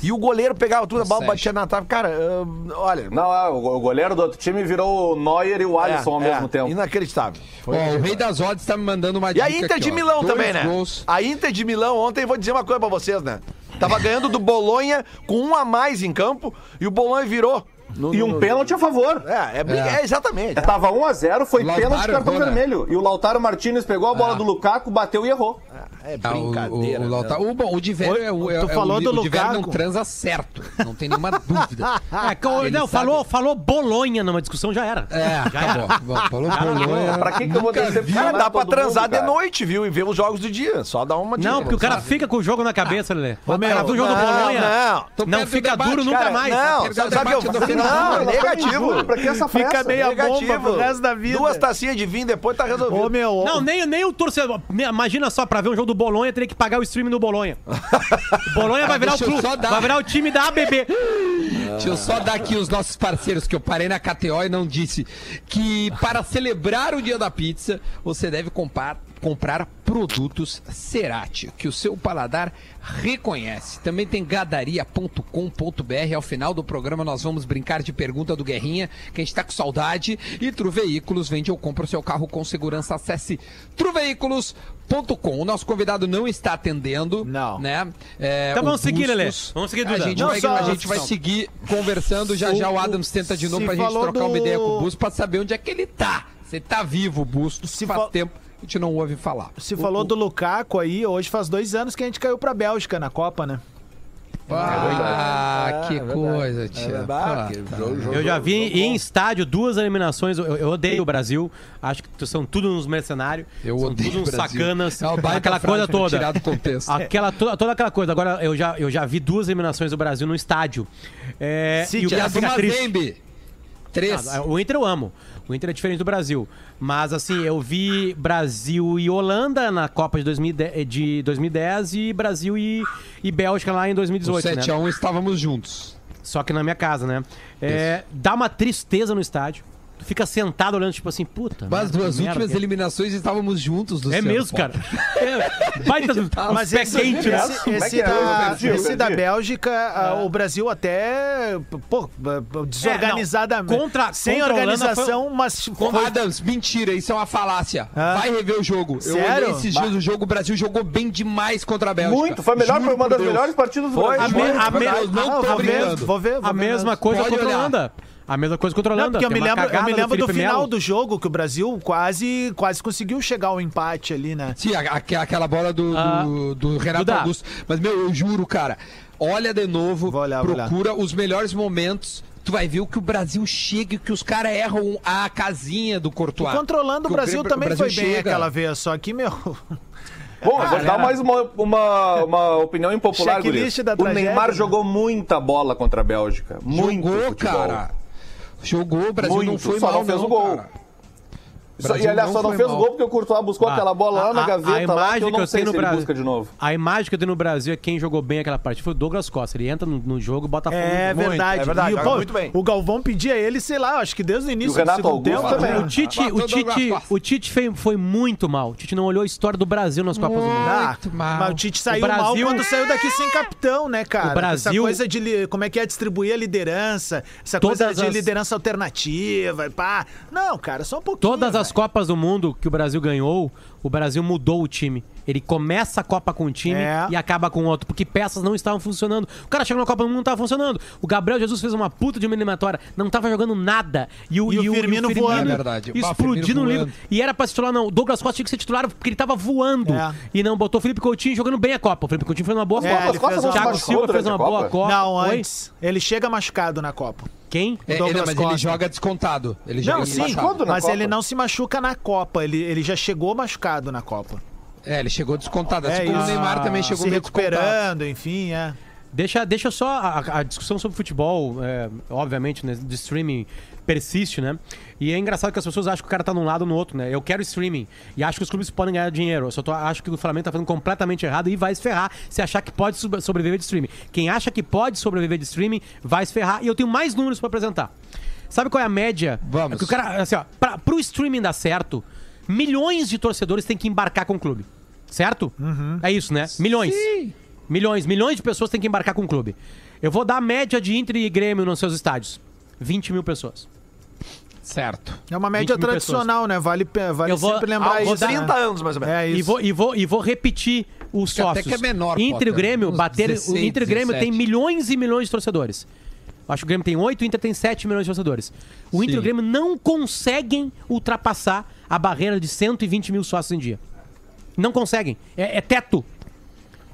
E o goleiro pegava tudo, a bola Sete. batia na trave. Cara, ah, olha. Não, ah, o goleiro do outro time virou o Neuer e o é, Alisson ao é, mesmo tempo. Inacreditável. Foi Ó, o Rei das Odds tá me mandando uma E dica a Inter aqui, de ó. Milão Dois também, né? gols. A Inter de Milão ontem, vou dizer uma coisa pra vocês, né? Tava ganhando do Bolonha com um a mais em campo e o Bolonha virou. No- E um no- pênalti a favor. É, é, briga- é, exatamente. Tava 1x0, foi Lautaro pênalti e cartão errou, né? vermelho. E o Lautaro Martinez pegou a bola Ah. do Lukaku, bateu e errou. É Ah, o, brincadeira. o, o, né? Lautaro- o, bom, o de velho é o. É, Tu é falou o, do o velho não Lukaku. transa certo. Não tem nenhuma dúvida. É, o- não, falou, falou Bolonha numa discussão, já era. É, já era. acabou. Falou Bolonha. Pra que, que eu vou decepcionar dá pra transar de noite, viu? E ver os jogos do dia. Só dá uma. Não, porque o cara fica com o jogo na cabeça, Lelê. O meu, cara viu o jogo do não, Bolonha. não. Não do fica duro nunca mais. Não, o sabe, do final. Não, negativo. Pra que essa pressa? Fica meia bomba pro resto da vida. Duas tacinhas de vinho, depois tá resolvido. Ô, meu, Não, nem, nem o torcedor. Imagina só, pra ver um jogo do Bolonha, teria que pagar o streaming do Bolonha. O Bolonha vai virar o Deixa eu clube. Vai virar o time da ABB. Deixa eu só dar aqui os nossos parceiros, que eu parei na KTO e não disse que para celebrar o dia da pizza, você deve comprar, comprar produtos Cerati, que o seu paladar reconhece. Também tem gadaria.com.br. Ao final do programa nós vamos brincar de pergunta do Guerrinha, que a gente tá com saudade. E Tru Veículos, vende ou compra o seu carro com segurança. Acesse truveículos.com. O nosso convidado não está atendendo. Não. Né? É, Então vamos seguir, Lelê. Bustos. Vamos seguir, A gente, Não, vai, só- a gente vai seguir conversando. Já já o Adams tenta de novo se pra gente trocar uma do- ideia com o Bustos pra saber onde é que ele tá. Você tá vivo, Bustos. Se faz fal- tempo a gente não ouve falar. Se falou do Lukaku aí, hoje faz dois anos que a gente caiu pra Bélgica na Copa, né? Ah, que É verdade. coisa, É tia. Ah, jogo- Eu já vi jogo em estádio duas eliminações. Eu, eu odeio o Brasil. Acho que são tudo uns mercenários. Eu são odeio tudo uns o Brasil. sacanas. É aquela coisa toda. Aquela, toda, toda aquela coisa. Agora, eu já, eu já vi duas eliminações do Brasil no estádio. É, City, e o. Mazembe. Três. Ah, o Inter eu amo. O Inter é diferente do Brasil. Mas, assim, eu vi Brasil e Holanda na Copa de 2010, de 2010 e Brasil e, e Bélgica lá em O 2018. né? 7x1 estávamos juntos. Só que na minha casa, né? É, dá uma tristeza no estádio. Tu fica sentado olhando, tipo assim, puta. Mas merda, merda últimas que é. eliminações estávamos juntos, É mesmo, cara. É, baita Mas pé esse, quente, né? esse, é esse que é? Eu da, perdi, eu esse da Bélgica, ah, o Brasil até pô, desorganizadamente. É, não. Contra- sem contra a Holanda organização, mas foi, Adams, mentira, isso é uma falácia. Ah. Vai rever o jogo. Eu Sério? olhei esses dias o jogo, o Brasil jogou bem demais contra a Bélgica. Muito, foi melhor, Juro foi uma das Deus. melhores partidas do Foi, Brasil. a me- a me- Deus, não Ah, tô vou ver, brincando. vou ver, vou A ver mesma nessa. coisa Pode contra a olhar. A mesma coisa contra a Não, Holanda. porque eu me lembro, eu me lembro do Felipe final Melo. do jogo que o Brasil quase, quase conseguiu chegar ao empate ali, né? Sim, a- a- aquela bola do, Ah, do, do Renato Duda. Augusto. Mas, meu, eu juro, cara, olha de novo, Vou olhar, vou olhar. procura os melhores momentos. Tu vai ver o que o Brasil chega e que os caras erram a casinha do Courtois. Controlando o Brasil Grêmio- também Brasil foi bem chega. aquela vez, só que, meu. Bom, eu vou dar galera. mais uma, uma, uma opinião impopular, da O tragédia, Neymar né? jogou muita bola contra a Bélgica. Muito Jogou, futebol. cara. Jogou, o Brasil Muito, não foi só mal, não fez não, o gol. cara. Só- e aliás, não só não fez mal. o gol porque o Courtois buscou Ah, aquela bola lá a- na gaveta a lá, que imagem eu que eu sei tenho no Brasil- busca de novo. A imagem que eu tenho no Brasil é quem jogou bem aquela partida foi o Douglas Costa. Ele entra no, no jogo, bota fogo. É verdade. é verdade, E, pô, muito bem. O Galvão pedia ele, sei lá, acho que desde o início do Renato segundo tempo. também. O Tite, o o Tite, o Tite foi, foi muito mal. O Tite não olhou a história do Brasil nas Copas do Mundo. Ah, Muito mal. Mas o Tite saiu O Brasil- mal quando saiu daqui sem capitão, né, cara? O Brasil- Essa coisa de como é que é distribuir a liderança, essa coisa de liderança alternativa, e pá. Não, cara, só um pouquinho. Todas as. Copas do Mundo que o Brasil ganhou, o Brasil mudou o time. Ele começa a Copa com um time É. e acaba com outro, porque peças não estavam funcionando. O cara chegou na Copa do Mundo e não estava funcionando. O Gabriel Jesus fez uma puta de uma eliminatória, não estava jogando nada. E o, E o Firmino voando. É verdade. Explodindo Firmino no livro. E era pra se titular, não. O Douglas Costa tinha que ser titular porque ele tava voando. É. E não botou o Felipe Coutinho jogando bem a Copa. O Felipe Coutinho fez uma boa É, Copa. ele uma- Thiago Silva fez uma boa Copa? Copa. Não, Oi? antes. Ele chega machucado na Copa. Quem? É, Douglas não, mas ele Costa. joga descontado. Ele joga Não, sim, machucado. na mas Copa? ele não se machuca na Copa. Ele, ele já chegou machucado na Copa. É, ele chegou descontado. É Assim como o. Neymar também chegou se recuperando, enfim, é. Deixa, deixa só a, a discussão sobre futebol, é, obviamente, né, de streaming persiste, né? E é engraçado que as pessoas acham que o cara tá num lado ou no outro, né? Eu quero streaming e acho que os clubes podem ganhar dinheiro. Eu só tô, acho que o Flamengo tá fazendo completamente errado e vai se ferrar se achar que pode sobreviver de streaming. Quem acha que pode sobreviver de streaming vai se ferrar. E eu tenho mais números pra apresentar. Sabe qual é a média? Vamos. É que o cara, assim, ó, pra, pro streaming dar certo, milhões de torcedores têm que embarcar com o clube. Certo? É isso, né? Milhões. Milhões, milhões de pessoas têm que embarcar com o clube. Eu vou dar a média de Inter e Grêmio nos seus estádios. 20 mil pessoas. Certo. É uma média 20 mil tradicional, né? Vale, vale Eu vou- sempre lembrar Há uns isso. 30 né? anos, mais ou menos. É isso. E vou, e, vou, e vou repetir os Acho que até que é menor, Inter e. Grêmio bater. 16, o Inter e Grêmio tem 17. milhões e milhões de torcedores. Acho que o Grêmio tem 8, o Inter tem 7 milhões de torcedores. O Inter e o Grêmio não conseguem ultrapassar a barreira de 120 mil sócios em dia. Não conseguem. É, é teto.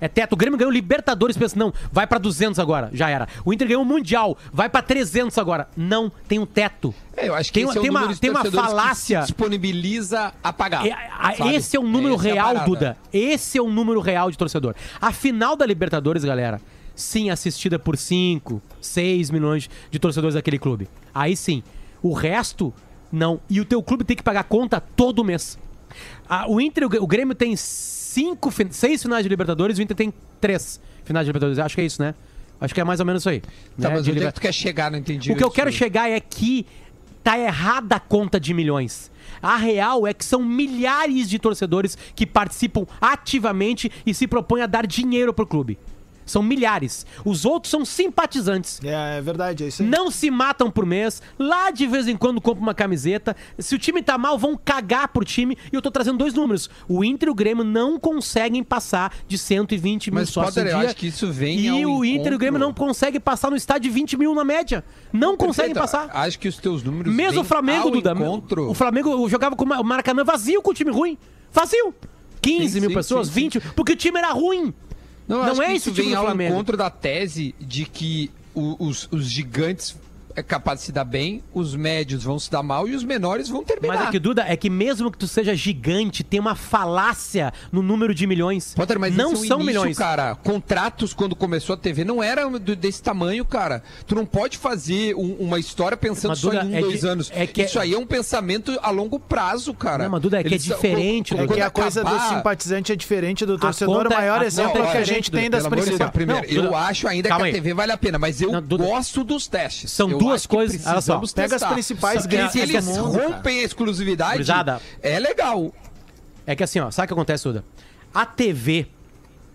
É teto. O Grêmio ganhou Libertadores, pensa, não, vai pra 200 agora, já era. O Inter ganhou o Mundial, vai pra 300 agora. Não, tem um teto. É, eu acho que Tem esse uma- é tem uma- tem uma falácia- disponibiliza a pagar. É, a- esse é o número Essa é real, parada. Duda. Esse é o número real de torcedor. A final da Libertadores, galera, sim, assistida por 5, 6 milhões de torcedores daquele clube. Aí sim. O resto, não. E o teu clube tem que pagar conta todo mês. Ah, o Inter, o Grêmio tem cinco, seis finais de Libertadores, o Inter tem três finais de Libertadores. Acho que é isso, né? Acho que é mais ou menos isso aí. Tá, né? mas De onde é que tu quer chegar? Não entendi. o que eu quero chegar é que tá errada a conta de milhões. A real é que são milhares de torcedores que participam ativamente e se propõem a dar dinheiro pro clube. São milhares. Os outros são simpatizantes. É, é verdade, é isso aí. Não se matam por mês. Lá de vez em quando compram uma camiseta. Se o time tá mal, vão cagar pro time. E eu tô trazendo dois números. O Inter e o Grêmio não conseguem passar de 120 mil Mas, sócios Potter, em eu dia. acho que isso vem E ao o Inter e o encontro- Grêmio não conseguem passar no estádio de 20 mil na média. Não conseguem Perfeito. passar. Acho que os teus números Mesmo o Flamengo, ao Duda. encontro. O Flamengo jogava com o Maracanã vazio com o time ruim. Vazio. 15 Sim, mil sim, pessoas, sim, sim. 20, porque o time era ruim. Não, Não é isso time vem do ao Flamengo. encontro da tese de que os, os gigantes é capaz de se dar bem, os médios vão se dar mal e os menores vão terminar. Mas é que, Duda, é que mesmo que tu seja gigante, tem uma falácia no número de milhões. Potter, mas não esse é são início, milhões. cara. Contratos, quando começou a TV, não era do- desse tamanho, cara. Tu não pode fazer um- uma história pensando Mas, só Duda, em um, é dois que- anos. é que- Isso aí é um pensamento a longo prazo, cara. Não, mas, Duda, é que é Eles diferente, É quando que a coisa do simpatizante é diferente do torcedor. conta- o maior exemplo é é que a gente Duda, tem das principais. primeiro, Não, eu Duda, acho ainda calma que aí. a TV vale a pena, mas eu Não, Duda, gosto dos testes. são Eu duas coisas- olha só, pega as principais grises se eles rompem a exclusividade, é legal. É que assim, ó, sabe o que acontece, Duda? A TV,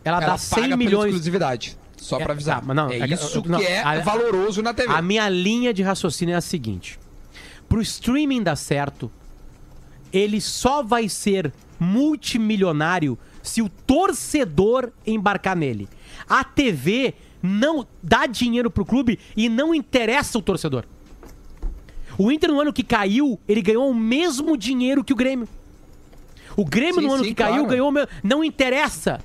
ela, Ela dá 100 paga pela milhões. exclusividade. Só É, pra avisar. tá, não, é, é que- isso não, que é a- valoroso na TV. A minha linha de raciocínio é a seguinte: pro streaming dar certo, ele só vai ser multimilionário se o torcedor embarcar nele. A TV não dá dinheiro pro clube e não interessa o torcedor. O Inter no ano que caiu, ele ganhou o mesmo dinheiro que o Grêmio. O Grêmio Sim, no ano sim, que caiu claro. ganhou o mesmo. Não interessa.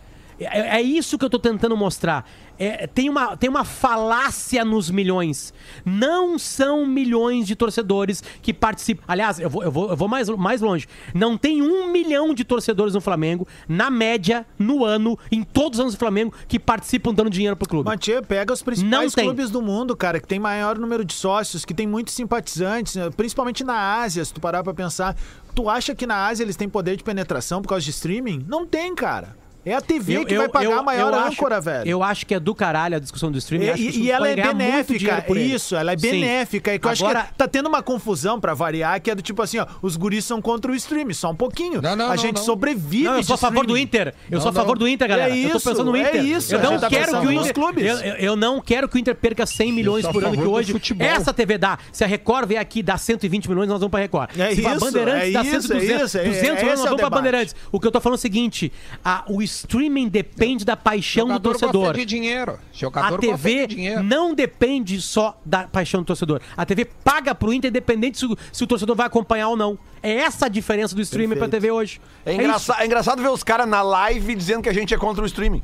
É, é isso que eu tô tentando mostrar. É, tem, uma, tem uma falácia nos milhões. Não são milhões de torcedores que participam. Aliás, eu vou, eu vou, eu vou mais, mais longe. Não tem um milhão de torcedores no Flamengo, na média, no ano, em todos os anos do Flamengo, que participam dando dinheiro pro clube. Tchê, pega os Não principais clubes do mundo, cara, que tem maior número de sócios, que tem muitos simpatizantes, né, principalmente na Ásia, se tu parar pra pensar. Tu acha que na Ásia eles têm poder de penetração por causa de streaming? Não tem, cara. É a TV que vai pagar a maior acho- âncora, velho. Eu acho que é do caralho a discussão do streaming. E, acho e- e ela é benéfica, isso, ela é benéfica. E que eu acho Agora- que tá tendo uma confusão pra variar, que é do tipo assim, ó, os guris são contra o stream, só um pouquinho. Não, não, a não, gente não. sobrevive Não, eu sou a favor do streaming. Inter. Eu Não, sou a favor não. do Inter, galera. É eu tô isso, pensando no é Inter. isso, eu a não tá quero que o Inter. clubes. Eu, eu- eu não quero que o Inter perca 100 milhões a por ano que hoje. futebol. Essa TV dá. Se a Record vier aqui dá 120 milhões, nós vamos pra Record. É Se a isso, Bandeirantes é dá isso, 100, é 200, isso, é- 200 esse milhões, nós é vamos pra. Bandeirantes. O que eu tô falando é o seguinte: a- o streaming depende da paixão do torcedor. gosta de dinheiro. Jogador A TV de dinheiro. não depende só da paixão do torcedor. A TV paga pro Inter, independente se o, se o torcedor vai acompanhar ou não. É essa a diferença do streaming pra TV hoje. É, isso. engraça- é engraçado ver os caras na live dizendo que a gente é contra o streaming.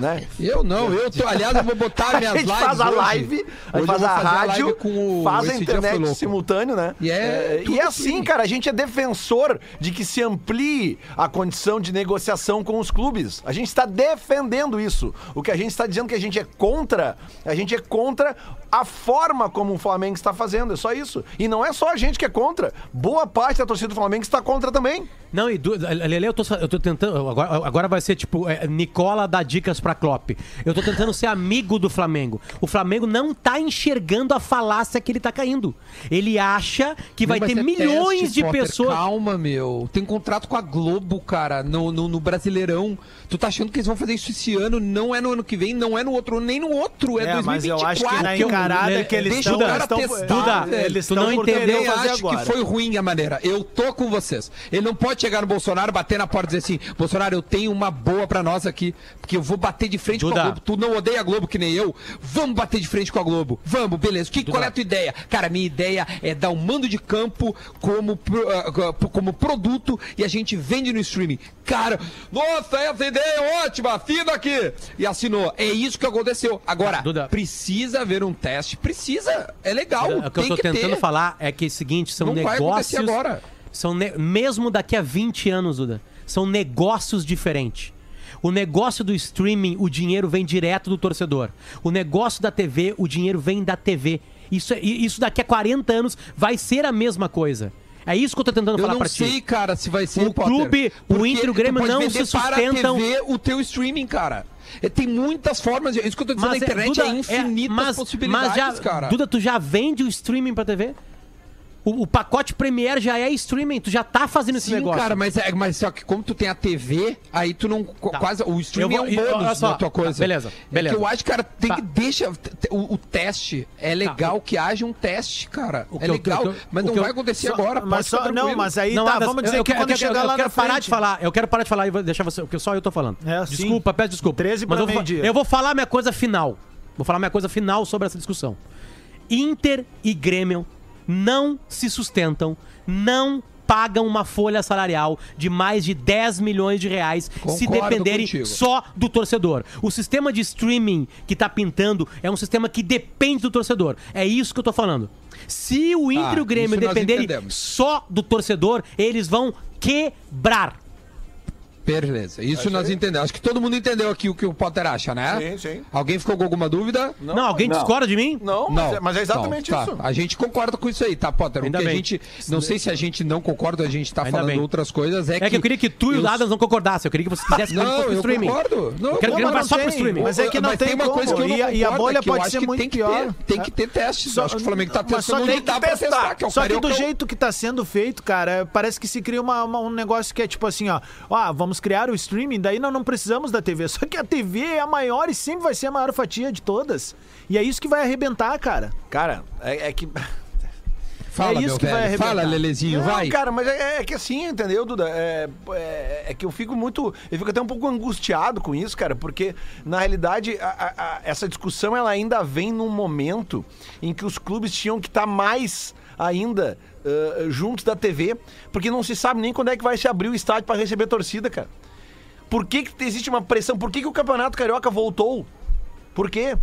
Né? Eu não, eu tô. Aliás, eu vou botar A minhas gente lives. faz a live, Hoje a faz a rádio, live com o- faz a internet simultâneo, né? E é tudo e é assim, cara, a gente é defensor de que se amplie a condição de negociação com os clubes. A gente está defendendo isso. O que a gente está dizendo que a gente é contra, a gente é contra a forma como o Flamengo está fazendo. É só isso. E não é só a gente que é contra. Boa parte da torcida do Flamengo está contra também. Não, e Lele, eu tô, eu tô tentando. Agora, agora vai ser tipo é, Nicola dá dicas pra Klopp. Eu tô tentando ser amigo do Flamengo. O Flamengo não tá enxergando a falácia que ele tá caindo. Ele acha que vai Não, ter é milhões teste, de Potter. pessoas. Calma, meu. Tem contrato com a Globo, cara, no, no, no Brasileirão. Tu tá achando que eles vão fazer isso esse ano? Não é no ano que vem, não é no outro, ano, nem no outro. É, É, mas 2024. eu acho que na encarada que eles deixa estão... estão- testar, Duda, velho. eles tu não entendeu, Eu acho agora. que foi ruim a maneira. Eu tô com vocês. Ele não pode chegar no Bolsonaro, bater na porta e dizer assim: Bolsonaro, eu tenho uma boa pra nós aqui, porque eu vou bater de frente com Duda. a Globo. Tu não odeia a Globo que nem eu. Vamos bater de frente com a Globo. Vamos, beleza. Que, qual é a tua ideia? Cara, minha ideia é dar um mando de campo como, pro- ah, como produto e a gente vende no streaming. Cara, nossa, essa ideia é ótima, assina aqui. E assinou. É isso que aconteceu. Agora, Tá, Duda. precisa haver um teste. Precisa. É legal. O que eu que tentando ter. falar é que é o seguinte, são Não vai negócios. acontecer agora. São ne- mesmo daqui a 20 anos, Duda, são negócios diferentes. O negócio do streaming, o dinheiro vem direto do torcedor. O negócio da TV, o dinheiro vem da TV. Isso, é- isso daqui a 40 anos vai ser a mesma coisa. É isso que eu tô tentando Eu falar não pra sei, ti. cara, se vai ser O clube, o Inter e o Grêmio não se para sustentam. a TV o teu streaming, cara. É, Tem muitas formas, de- isso que eu tô dizendo, a é, internet Duda, é infinitas mas- possibilidades, mas já, cara. Duda, tu já vende o streaming pra TV? O, o pacote Premiere já é streaming, tu já tá fazendo esse Sim, negócio. cara, mas, é, mas só que como tu tem a TV, aí tu não. Tá. Quase, o streaming Eu vou- é um bônus olha só, da tua coisa. tá, beleza, beleza. É que eu acho, cara, tem Tá. que deixar. t- O, o teste. É legal que haja um teste, cara. O é que eu- legal. que eu- mas o não que eu- vai acontecer Só- agora. mas só, não, mas aí Não, tá, Adas, vamos dizer eu que quero, quando eu quero- chegar lá eu quero na parar frente- de falar, eu quero parar de falar e vou deixar você, porque só eu tô falando. É, sim. desculpa, peço desculpa. 13 mas pra eu vou, eu vou falar minha coisa final. Vou falar minha coisa final sobre essa discussão. Inter e Grêmio não se sustentam, não pagam uma folha salarial de mais de 10 milhões de reais se Concordo dependerem contigo. só do torcedor. O sistema de streaming que tá pintando é um sistema que depende do torcedor. É isso que eu tô falando. Se o Inter e o Grêmio dependerem só do torcedor, eles vão quebrar. Beleza, isso nós entendemos. Acho que todo mundo entendeu aqui o que o Potter acha, né? Sim, sim. Alguém ficou com alguma dúvida? Não, alguém não. discorda de mim? Não, mas, é, mas é exatamente Não, isso. tá. A gente concorda com isso aí, tá, Potter? Ainda o que a bem. gente. Não sei se a gente não concorda, a gente tá Ainda falando bem. outras coisas. É, É que eu queria que tu e o eu- Adams não concordassem. Eu queria que você quisesse que ele Não, pro eu streaming. concordo. Não, Eu quero que mas só não pro streaming. Mas é que não Mas tem uma como. coisa que eu não E a- e a bolha é que eu pode ser que muito que pior. Tem que ter testes. Acho que o Flamengo tá testando tem onde que dá pra testar. que é Só que do jeito que tá sendo feito, cara, parece que se cria um negócio que é tipo assim, ó. Ó, vamos criar o streaming, daí nós não precisamos da TV. Só que a TV é a maior e sempre vai ser a maior fatia de todas. E é isso que vai arrebentar, cara. Cara, é, é que. Fala, É isso meu que vai velho. arrebentar. Fala, Lelezinho, Não, vai. cara, mas é, é que assim, entendeu, Duda? É, é- é que eu fico muito. Eu fico até um pouco angustiado com isso, cara, porque na realidade a- a- a- essa discussão ela ainda vem num momento em que os clubes tinham que estar mais ainda ah, juntos da TV, porque não se sabe nem quando é que vai se abrir o estádio para receber torcida, cara. Por que, que existe uma pressão? Por que, que o Campeonato Carioca voltou? Por quê?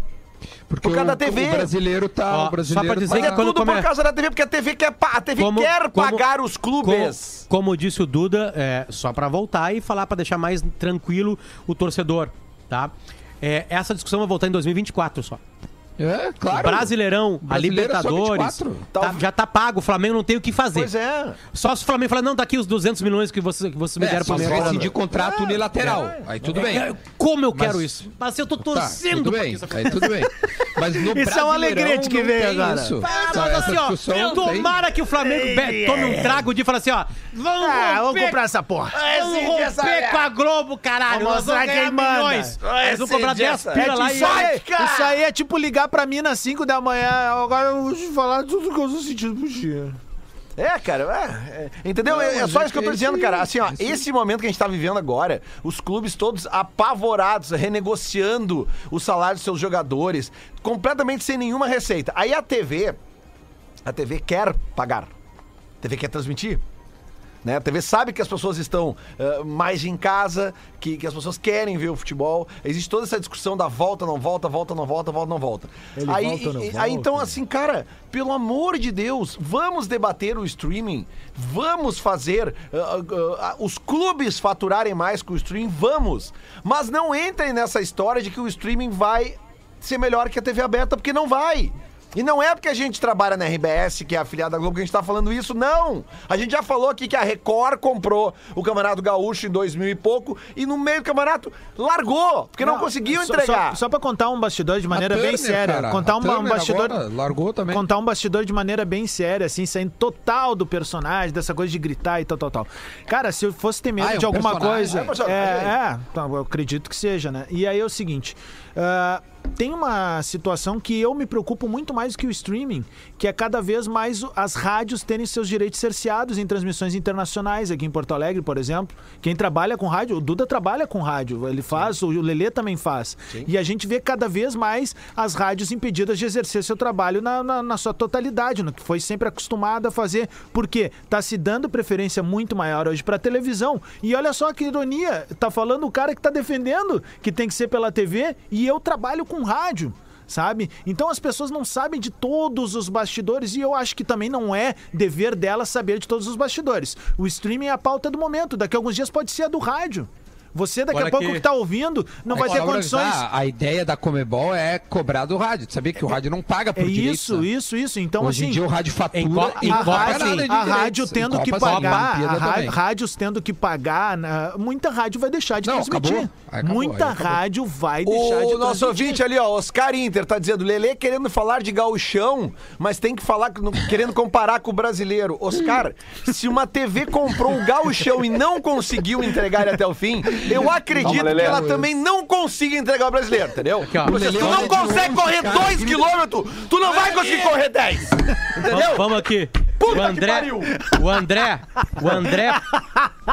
Porque por causa o, da TV. O brasileiro tá. Ó, o brasileiro só pra dizer tá- é quando tudo come- por causa da TV, porque a TV quer, pa- a TV Como- quer como- pagar os clubes. Como, como disse o Duda, é, só pra voltar e falar pra deixar mais tranquilo o torcedor, tá? É, essa discussão vai voltar em 2024 só. É, claro. Brasileirão, a é Libertadores, 24. tá- já tá pago, o Flamengo não tem o que fazer. Pois é. Só se o Flamengo falar, não, daqui os 200 milhões que vocês, que vocês me É, deram se mês. rescindir contrato unilateral. Aí tudo bem. É, Como eu Mas- quero isso? Mas eu tô Tá, torcendo tudo pra bem. isso Aí tudo bem. Mas no Isso é um alegrete que tem agora. Isso. Ah, Tá, mas assim, ó, tomara que o Flamengo be- tome um trago de e fale assim, ó, vamos Ah, vamos romper, comprar essa porra. vamos romper com a Globo, caralho, Vamos vamos mostrar ganhar quem manda. milhões. Vamos cobrar 10 É pila lá e... isso, aí, isso aí é tipo ligar pra mim nas 5 da manhã. Agora eu vou te falar tudo que eu tô sentindo pro dia. É, cara, é, é, entendeu? Não, é, é só é isso que eu tô que dizendo, cara. Assim, ó, esse momento que a gente tá vivendo agora, os clubes todos apavorados, renegociando o salário dos seus jogadores, completamente sem nenhuma receita. Aí a TV, a TV quer pagar. A TV quer transmitir. Né? A TV sabe que as pessoas estão ah, mais em casa, que, que as pessoas querem ver o futebol. Existe toda essa discussão da volta, não volta, volta, não volta, volta, não volta. Ele aí, volta não e- volta? aí então, assim, cara, pelo amor de Deus, vamos debater o streaming, vamos fazer ah, ah, os clubes faturarem mais com o streaming, vamos. Mas não entrem nessa história de que o streaming vai ser melhor que a TV aberta, porque não vai. E não é porque a gente trabalha na RBS, que é afiliada da Globo, que a gente tá falando isso, não. A gente já falou aqui que a Record comprou o Campeonato Gaúcho em 2000 e pouco, e no meio do campeonato largou, porque não, conseguiu só- entregar. Só, só pra contar um bastidor de maneira A bem Turner, séria. cara, contar a um, um bastidor. agora largou também. Contar um bastidor de maneira bem séria, assim, saindo total do personagem, dessa coisa de gritar e tal, tal, tal. Cara, se eu fosse ter medo Ah, é de um alguma personagem? coisa. É É, é, tá, eu acredito que seja, né? E aí é o seguinte. ah, tem uma situação que eu me preocupo muito mais que o streaming, que é cada vez mais as rádios terem seus direitos cerceados em transmissões internacionais, aqui em Porto Alegre, por exemplo. Quem trabalha com rádio, o Duda trabalha com rádio, ele faz, o Lelê também faz. E a gente vê cada vez mais as rádios impedidas de exercer seu trabalho na, na, na sua totalidade, no que foi sempre acostumado a fazer. Por quê? Tá se dando preferência muito maior hoje para televisão. E olha só que ironia, tá falando o cara que tá defendendo que tem que ser pela TV e eu trabalho com rádio. Sabe? Então as pessoas não sabem de todos os bastidores e eu acho que também não é dever delas saber de todos os bastidores. O streaming é a pauta do momento, daqui a alguns dias pode ser a do rádio. Você daqui Olha a pouco aqui. que tá ouvindo não vai ter condições. A ideia da Comebol é cobrar do rádio. Tu sabia que o rádio não paga por É isso, né? isso, isso. Então, Hoje assim. em dia o rádio fatura Em co- e em a Copa, paga rádio, nada de a rádio tendo que Copa, sim, pagar, ra- rádios tendo que pagar, na- muita rádio vai deixar de Não, transmitir. acabou. Acabou, muita rádio vai deixar de O nosso transmitir. ouvinte ali, ó, Oscar Inter, tá dizendo, Lelê querendo falar de gauchão, mas tem que falar, que querendo comparar com o brasileiro. Oscar, se uma TV comprou o gauchão e não conseguiu entregar ele até o fim, eu acredito Calma, que Lelê. ela também não consiga entregar o brasileiro, entendeu? Aqui, ó. Se Lelê tu não consegue correr cara. 2 quilômetros, tu não vai conseguir correr 10. Entendeu? Vamos, vamos aqui. Puta o que André, pariu. o André, o André,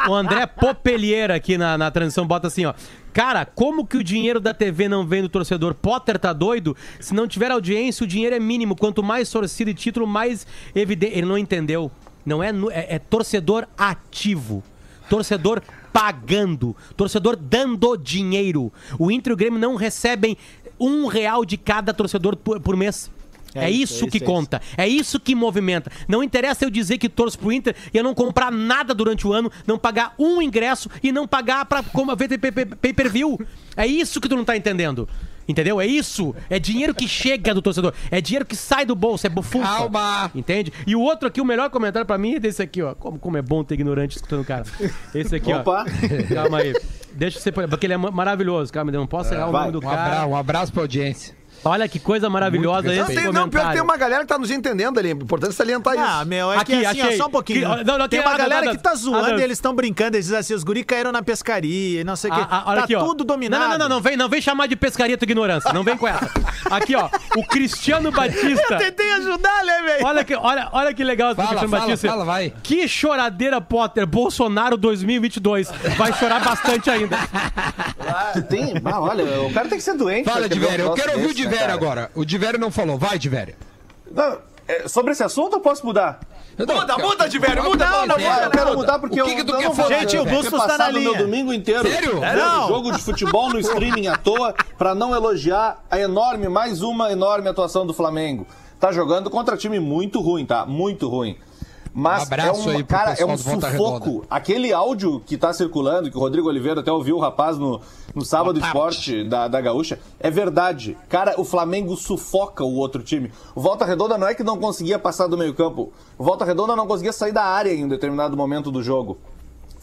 o André Popelier aqui na, na transição bota assim, ó. Cara, como que o dinheiro da TV não vem do torcedor? Potter tá doido? Se não tiver audiência, o dinheiro é mínimo. Quanto mais torcida e título, mais evidente. Ele não entendeu. Não é, é, é torcedor ativo. Torcedor pagando. Torcedor dando dinheiro. O Inter e o Grêmio não recebem um real de cada torcedor por, por mês. É, É isso, isso, é que isso, é conta. É isso que movimenta. Não interessa eu dizer que torço pro Inter e eu não comprar nada durante o ano, não pagar um ingresso e não pagar pra como ver pay- pay- pay-per-view. É isso que tu não tá entendendo. Entendeu? É isso. É dinheiro que chega do torcedor. É dinheiro que sai do bolso. É bufunfa. Calma. Entende? E o outro aqui, o melhor comentário pra mim é desse aqui, ó. Como, como é bom ter ignorante escutando o cara. Esse aqui, Opa. ó. Calma aí. Deixa ser. Porque ele é ma- maravilhoso. Calma, eu não posso errar o vai. nome do Um cara. abraço, um abraço pra audiência. Olha que coisa maravilhosa esse tem, não, pior que tem comentário. uma galera que tá nos entendendo ali. É importante salientar Ah, isso. meu, é Aqui, que assim, ó, achei. só um pouquinho. Que- não, não, tem tem- uma ah, galera não, que tá zoando não. e eles estão brincando. Eles dizem assim, os guri caíram na pescaria e não sei o quê. Ah, ah, olha tá aqui, ó. tudo dominado. Não, não, não, não, vem, não vem chamar de pescaria tua ignorância. Não vem com essa. Aqui, ó, o Cristiano Batista. Tentei ajudar, né, velho? Olha que, olha, olha que legal esse Fala, Cristiano fala, Batista. fala, vai. Que choradeira, Potter. Bolsonaro 2022. Vai chorar bastante ainda. Tem, ah, olha, o cara tem que ser doente. Fala, Divério. Eu quero ouvir o cara? agora. O Divério não falou. Vai, Divério. Não, é, sobre esse assunto eu posso mudar? Muda, muda, Divério, muda, Não, não, muda, eu quero muda. mudar porque O que eu, que tu eu quer não vou falar, Gente, o Bustos tá na linha. meu domingo inteiro Sério? É, não. jogo de futebol no streaming à toa pra não elogiar a enorme, mais uma enorme atuação do Flamengo. Tá jogando contra time muito ruim, tá? Muito ruim. Mas Um é pro cara, é um sufoco. Aquele áudio que tá circulando, que o Rodrigo Oliveira até ouviu o rapaz no, no Sábado Boa Esporte da, da Gaúcha, é verdade. Cara, o Flamengo sufoca o outro time. O Volta Redonda não é que não conseguia passar do meio-campo. O Volta Redonda não conseguia sair da área em um determinado momento do jogo.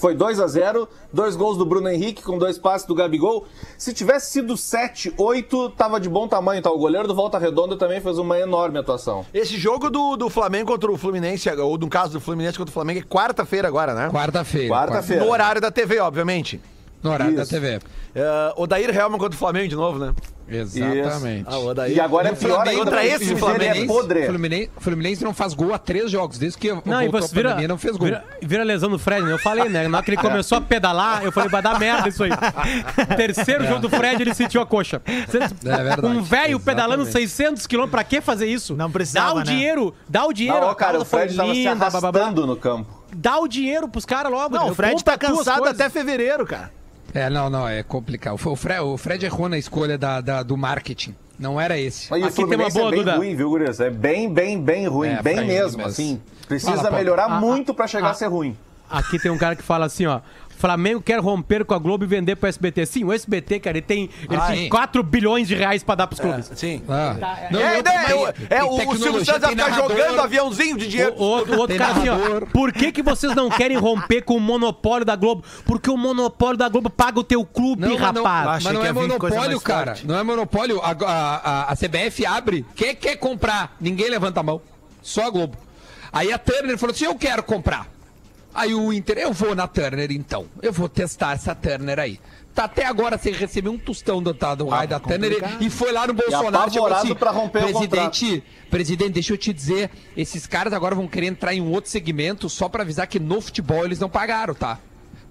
Foi 2 a 0 dois gols do Bruno Henrique com dois passes do Gabigol. Se tivesse sido 7, 8, tava de bom tamanho, tá? O goleiro do Volta Redonda também fez uma enorme atuação. Esse jogo do, do Flamengo contra o Fluminense, ou no caso do Fluminense contra o Flamengo, é quarta-feira agora, né? Quarta-feira. Quarta-feira. No horário da TV, obviamente. No horário da Isso. TV. É, Odair Helman contra o Flamengo de novo, né? Exatamente. Ah, o. E agora é E o pior ainda, contra porque esse Fluminense, é podre. Fluminense, Fluminense não faz gol há três jogos, desde que Não, e voltou você a vira, pandemia, não fez gol. vira, vira lesão no Fred, né? Eu falei, né? Na hora que ele começou a pedalar, eu falei, vai dar merda isso aí. Terceiro jogo do Fred, ele sentiu a coxa. É verdade. Um velho pedalando Exatamente. 600 quilômetros, pra que fazer isso? Não precisava, Dá o né? dinheiro, dá o dinheiro. Não, cara, o Fred tava se linda, blá, blá, blá. arrastando no campo. Dá o dinheiro pros caras logo. Não, meu. o Fred tá cansado até fevereiro, cara. É, não, não, é complicado. O Fred, o Fred errou na escolha da, da- do marketing. Não era esse. Mas Aqui tem uma Fluminense boa, é bem Duda. ruim, viu, Gurias? É bem, bem, bem ruim. É, bem mesmo, mesmo. assim. Precisa Fala, melhorar Ah, muito pra chegar ah, a ser ruim. Aqui tem um cara que fala assim, ó. Flamengo quer romper com a Globo e vender pro SBT. Sim, o SBT, cara, ele tem, ele Ah, tem sim. 4 bilhões de reais pra dar pros clubes. Sim. Ah. Não, é, outra, é, é, tem é, o, o Silvio Santos vai ficar narrador. jogando aviãozinho de dinheiro. O outro, o outro cara assim, ó. Por que, que vocês não querem romper com o monopólio da Globo? Porque o monopólio da Globo paga o teu clube, Não, mas não, rapaz. mas não é monopólio, cara. forte. Não é monopólio. A, a, a- a CBF abre. Quem quer comprar? Ninguém levanta a mão. Só a Globo. Aí a Turner falou assim: eu quero comprar. Aí o Inter, eu vou na Turner então. Eu vou testar essa Turner aí. Tá até agora sem receber um tostão do, tá, do raio da Turner e foi lá no Bolsonaro chegou apavorado pra romper o presidente, presidente, deixa eu te dizer, esses caras agora vão querer entrar em um outro segmento só pra avisar que no futebol eles não pagaram, tá?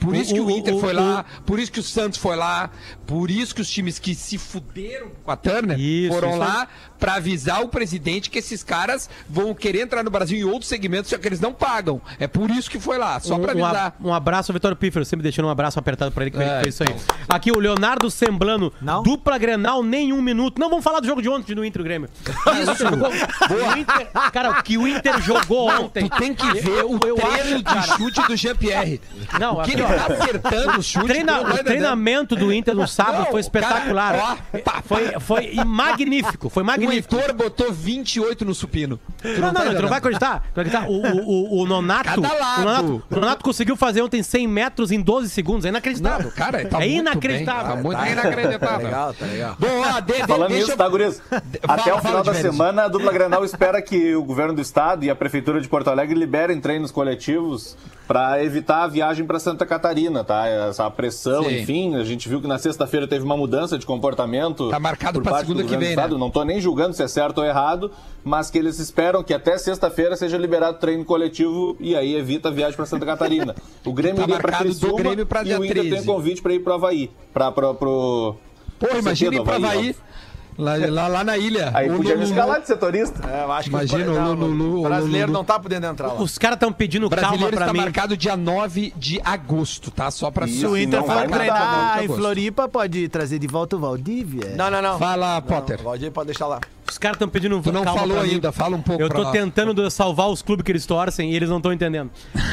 Por isso que o, Inter foi lá, por isso que o Santos foi lá, por isso que os times que se fuderam com a Turner Isso, foram isso lá pra avisar o presidente que esses caras vão querer entrar no Brasil em outros segmentos, só que eles não pagam. É por isso que foi lá, só pra Um, um, avisar. um abraço ao Vitório Pífero, sempre deixando um abraço apertado pra ele que É, fez isso aí. Aqui o Leonardo Semblano, Não? dupla Grenal, nenhum minuto. Não, vamos falar do jogo de ontem do Inter e Grêmio. Isso, o Inter, cara, o que o Inter jogou ontem. Tu tem que ver o eu treino acho, de cara. chute do Jean-Pierre. Não, o que aqui, ele tá acertando o chute. Treina- não o treinamento do Inter no sábado Não, foi espetacular. cara, ó, pá, foi, foi magnífico, foi O magnífico. Heitor botou 28 no supino. Tu Não, tá não, tu não vai acreditar. Tu vai acreditar. O, o, o, o Nonato, o Nonato. O Nonato conseguiu fazer ontem 100 metros em 12 segundos. É inacreditável. Não, cara, tá é muito inacreditável. bem, tá muito Tá inacreditável. legal, tá legal. Bom, ó, de, de, Falando nisso, eu- tá, Guriz? Até Fala, o final da semana, a dupla Granal espera que o governo do estado e a prefeitura de Porto Alegre liberem treinos coletivos para evitar a viagem para Santa Catarina, tá? Essa pressão, Sim. enfim, a gente viu que na sexta-feira teve uma mudança de comportamento. Tá marcado do segunda que vem, né? Não tô nem julgando se é certo ou errado, mas que eles esperam que até sexta-feira seja liberado treino coletivo e aí evita a viagem para Santa Catarina. O Grêmio Tá iria para Criciúma Grêmio pra e o Inter 13. tem convite para ir para Havaí, para pro, Pô, imagina ir Havaí, Havaí. ó. Lá, lá, lá na ilha. Aí O podia me Lulu- escalar de setorista. É, eu acho que Imagina os- o não, Lulu- o brasileiro Lulu- não tá podendo entrar lá. Os caras estão pedindo O calma brasileiro pra está mim. marcado dia 9 de agosto, tá? Só pra Se o Inter não for vai treinar não. em Floripa, pode trazer de volta o Valdívia. Não, não, não. Fala, Não, Potter. O Valdir pode deixar lá. Os caras estão pedindo Tu não calma falou pra ainda, fala um pouco Eu pra tô nós. tentando salvar os clubes que eles torcem e eles não estão entendendo.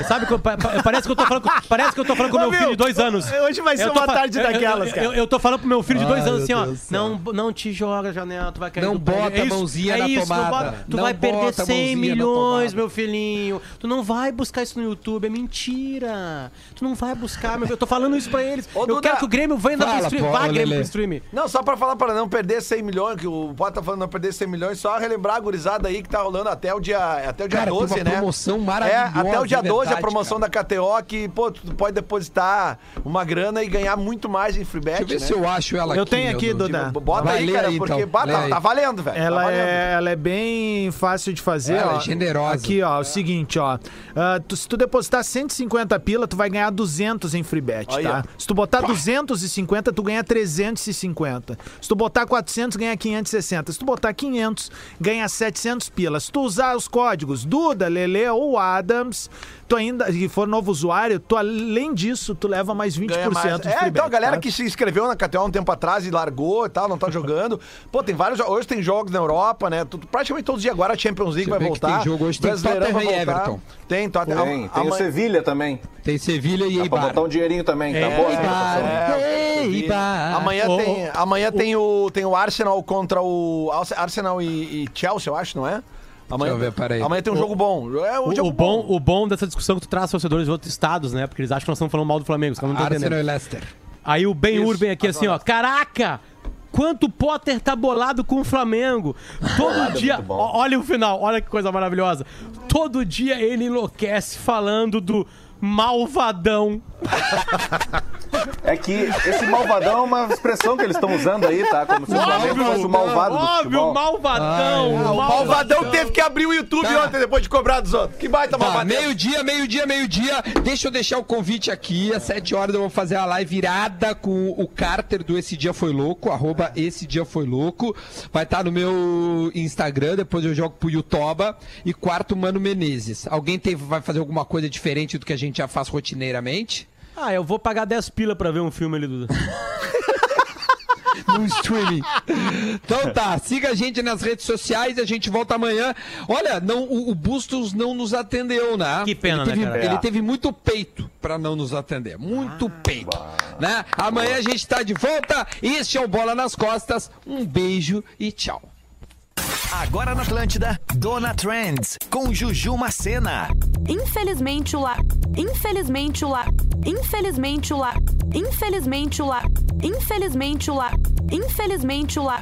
Sabe, que, pa- parece que eu tô falando, com- parece que eu tô falando com Ô, meu filho de dois anos. hoje vai ser Eu uma fa- tarde eu- eu- daquelas, eu, cara. Eu, eu tô falando pro meu filho de dois Ai, anos assim, ó. Não, não te joga, Janela, tu vai cair Não bota a mãozinha é na isso, tomada. Bota, tu Não vai perder bota a 100 mãozinha na milhões, meu filhinho. Tu não vai buscar isso no YouTube, é mentira. Tu não vai buscar, meu filho. Eu tô falando isso pra eles. Ô, eu Duda, quero que o Grêmio venha pro stream. ô, Grêmio pro stream. Não, só pra falar para não perder 100 milhões, que o Potter tá falando não perder 100 milhões, só relembrar a gurizada aí que tá rolando até o dia, até o dia Cara, tem 12, uma né? promoção É, maravilhosa, até o dia é 12 a verdade, promoção cara. da KTO que, pô, tu pode depositar uma grana e ganhar muito mais em free bet, Deixa eu ver né? se eu acho ela Eu aqui. tenho meu aqui. Duda. Bota Vai aí, cara, aí, porque então. Lê tá, aí. tá valendo, velho. Ela tá é, ela é bem fácil de fazer, Ela ó. é generosa. Aqui, ó, o seguinte, ó. Ah, tu- se tu depositar 150 pila, tu vai ganhar 200 em free bet, Aí, tá? ó. Se tu botar 250, tu ganha 350. Se tu botar 400, ganha 560. Se tu botar 500, ganha 700 pila. Se tu usar os códigos Duda, Lele ou Adams, tu ainda, e for novo usuário, tu além disso, tu leva mais 20% Ganha mais. de É, então a galera tá? que se inscreveu na KTO um tempo atrás e largou e tal, não tá jogando. Pô, tem vários. Hoje tem jogos na Europa, né? Tu- Praticamente todos os dias agora a Champions League Deixa vai voltar. tem jogo hoje, tem Tottenham e. Everton. Tem, Tottenham. Tem, tem o Sevilha também. Tem Sevilha e Dá pra Eibar. botar um dinheirinho também, tá É, boa? Eibar. É, Eibar. Amanhã, Ô, tem, amanhã tem, o, tem o Arsenal contra o. Arsenal e, e Chelsea, eu acho, não é? Amanhã, eu ver, peraí. amanhã tem um jogo bom. É um O, jogo o bom, o bom dessa discussão é que tu traz torcedores de outros estados, né? Porque eles acham que nós estamos falando mal do Flamengo. Os caras não estão Arsenal entendendo. e Leicester. Aí o Ben Isso, Urban aqui assim, ó. Caraca! Quanto o Potter tá bolado com o Flamengo. Todo dia. bom. ó, Olha o final, olha que coisa maravilhosa. Todo dia ele enlouquece falando do malvadão. É que esse malvadão é uma expressão que eles estão usando aí, tá? Como se o Flamengo fosse o malvado do óbvio, futebol. malvadão. Ai, O Malvadão teve que abrir o YouTube Tá. ontem depois de cobrar dos outros. Que baita Tá, malvadão. meio-dia, meio-dia, meio-dia. Deixa eu deixar o convite aqui. Às 7 horas eu vou fazer a live virada com o Carter do Esse Dia Foi Louco, arroba Esse Dia Foi Louco. Vai estar no meu Instagram, depois eu jogo pro Yutoba. E quarto, Mano Menezes. Alguém tem, vai fazer alguma coisa diferente do que a gente já faz rotineiramente? Ah, eu vou pagar 10 pila pra ver um filme ali, Duda. no streaming. Então tá, siga a gente nas redes sociais, a gente volta amanhã. Olha, não, o, o Bustos não nos atendeu, né? Que pena, ele teve, né, cara? Ele teve muito peito pra não nos atender. Muito peito. Né? Amanhã a gente tá de volta. Este é o Bola nas Costas. Um beijo e tchau. Agora na Atlântida, Dona Trends, com Juju Macena. Infelizmente o lar. Infelizmente o lar. Infelizmente o lar. Infelizmente o lar. Infelizmente o lar. Infelizmente o lar.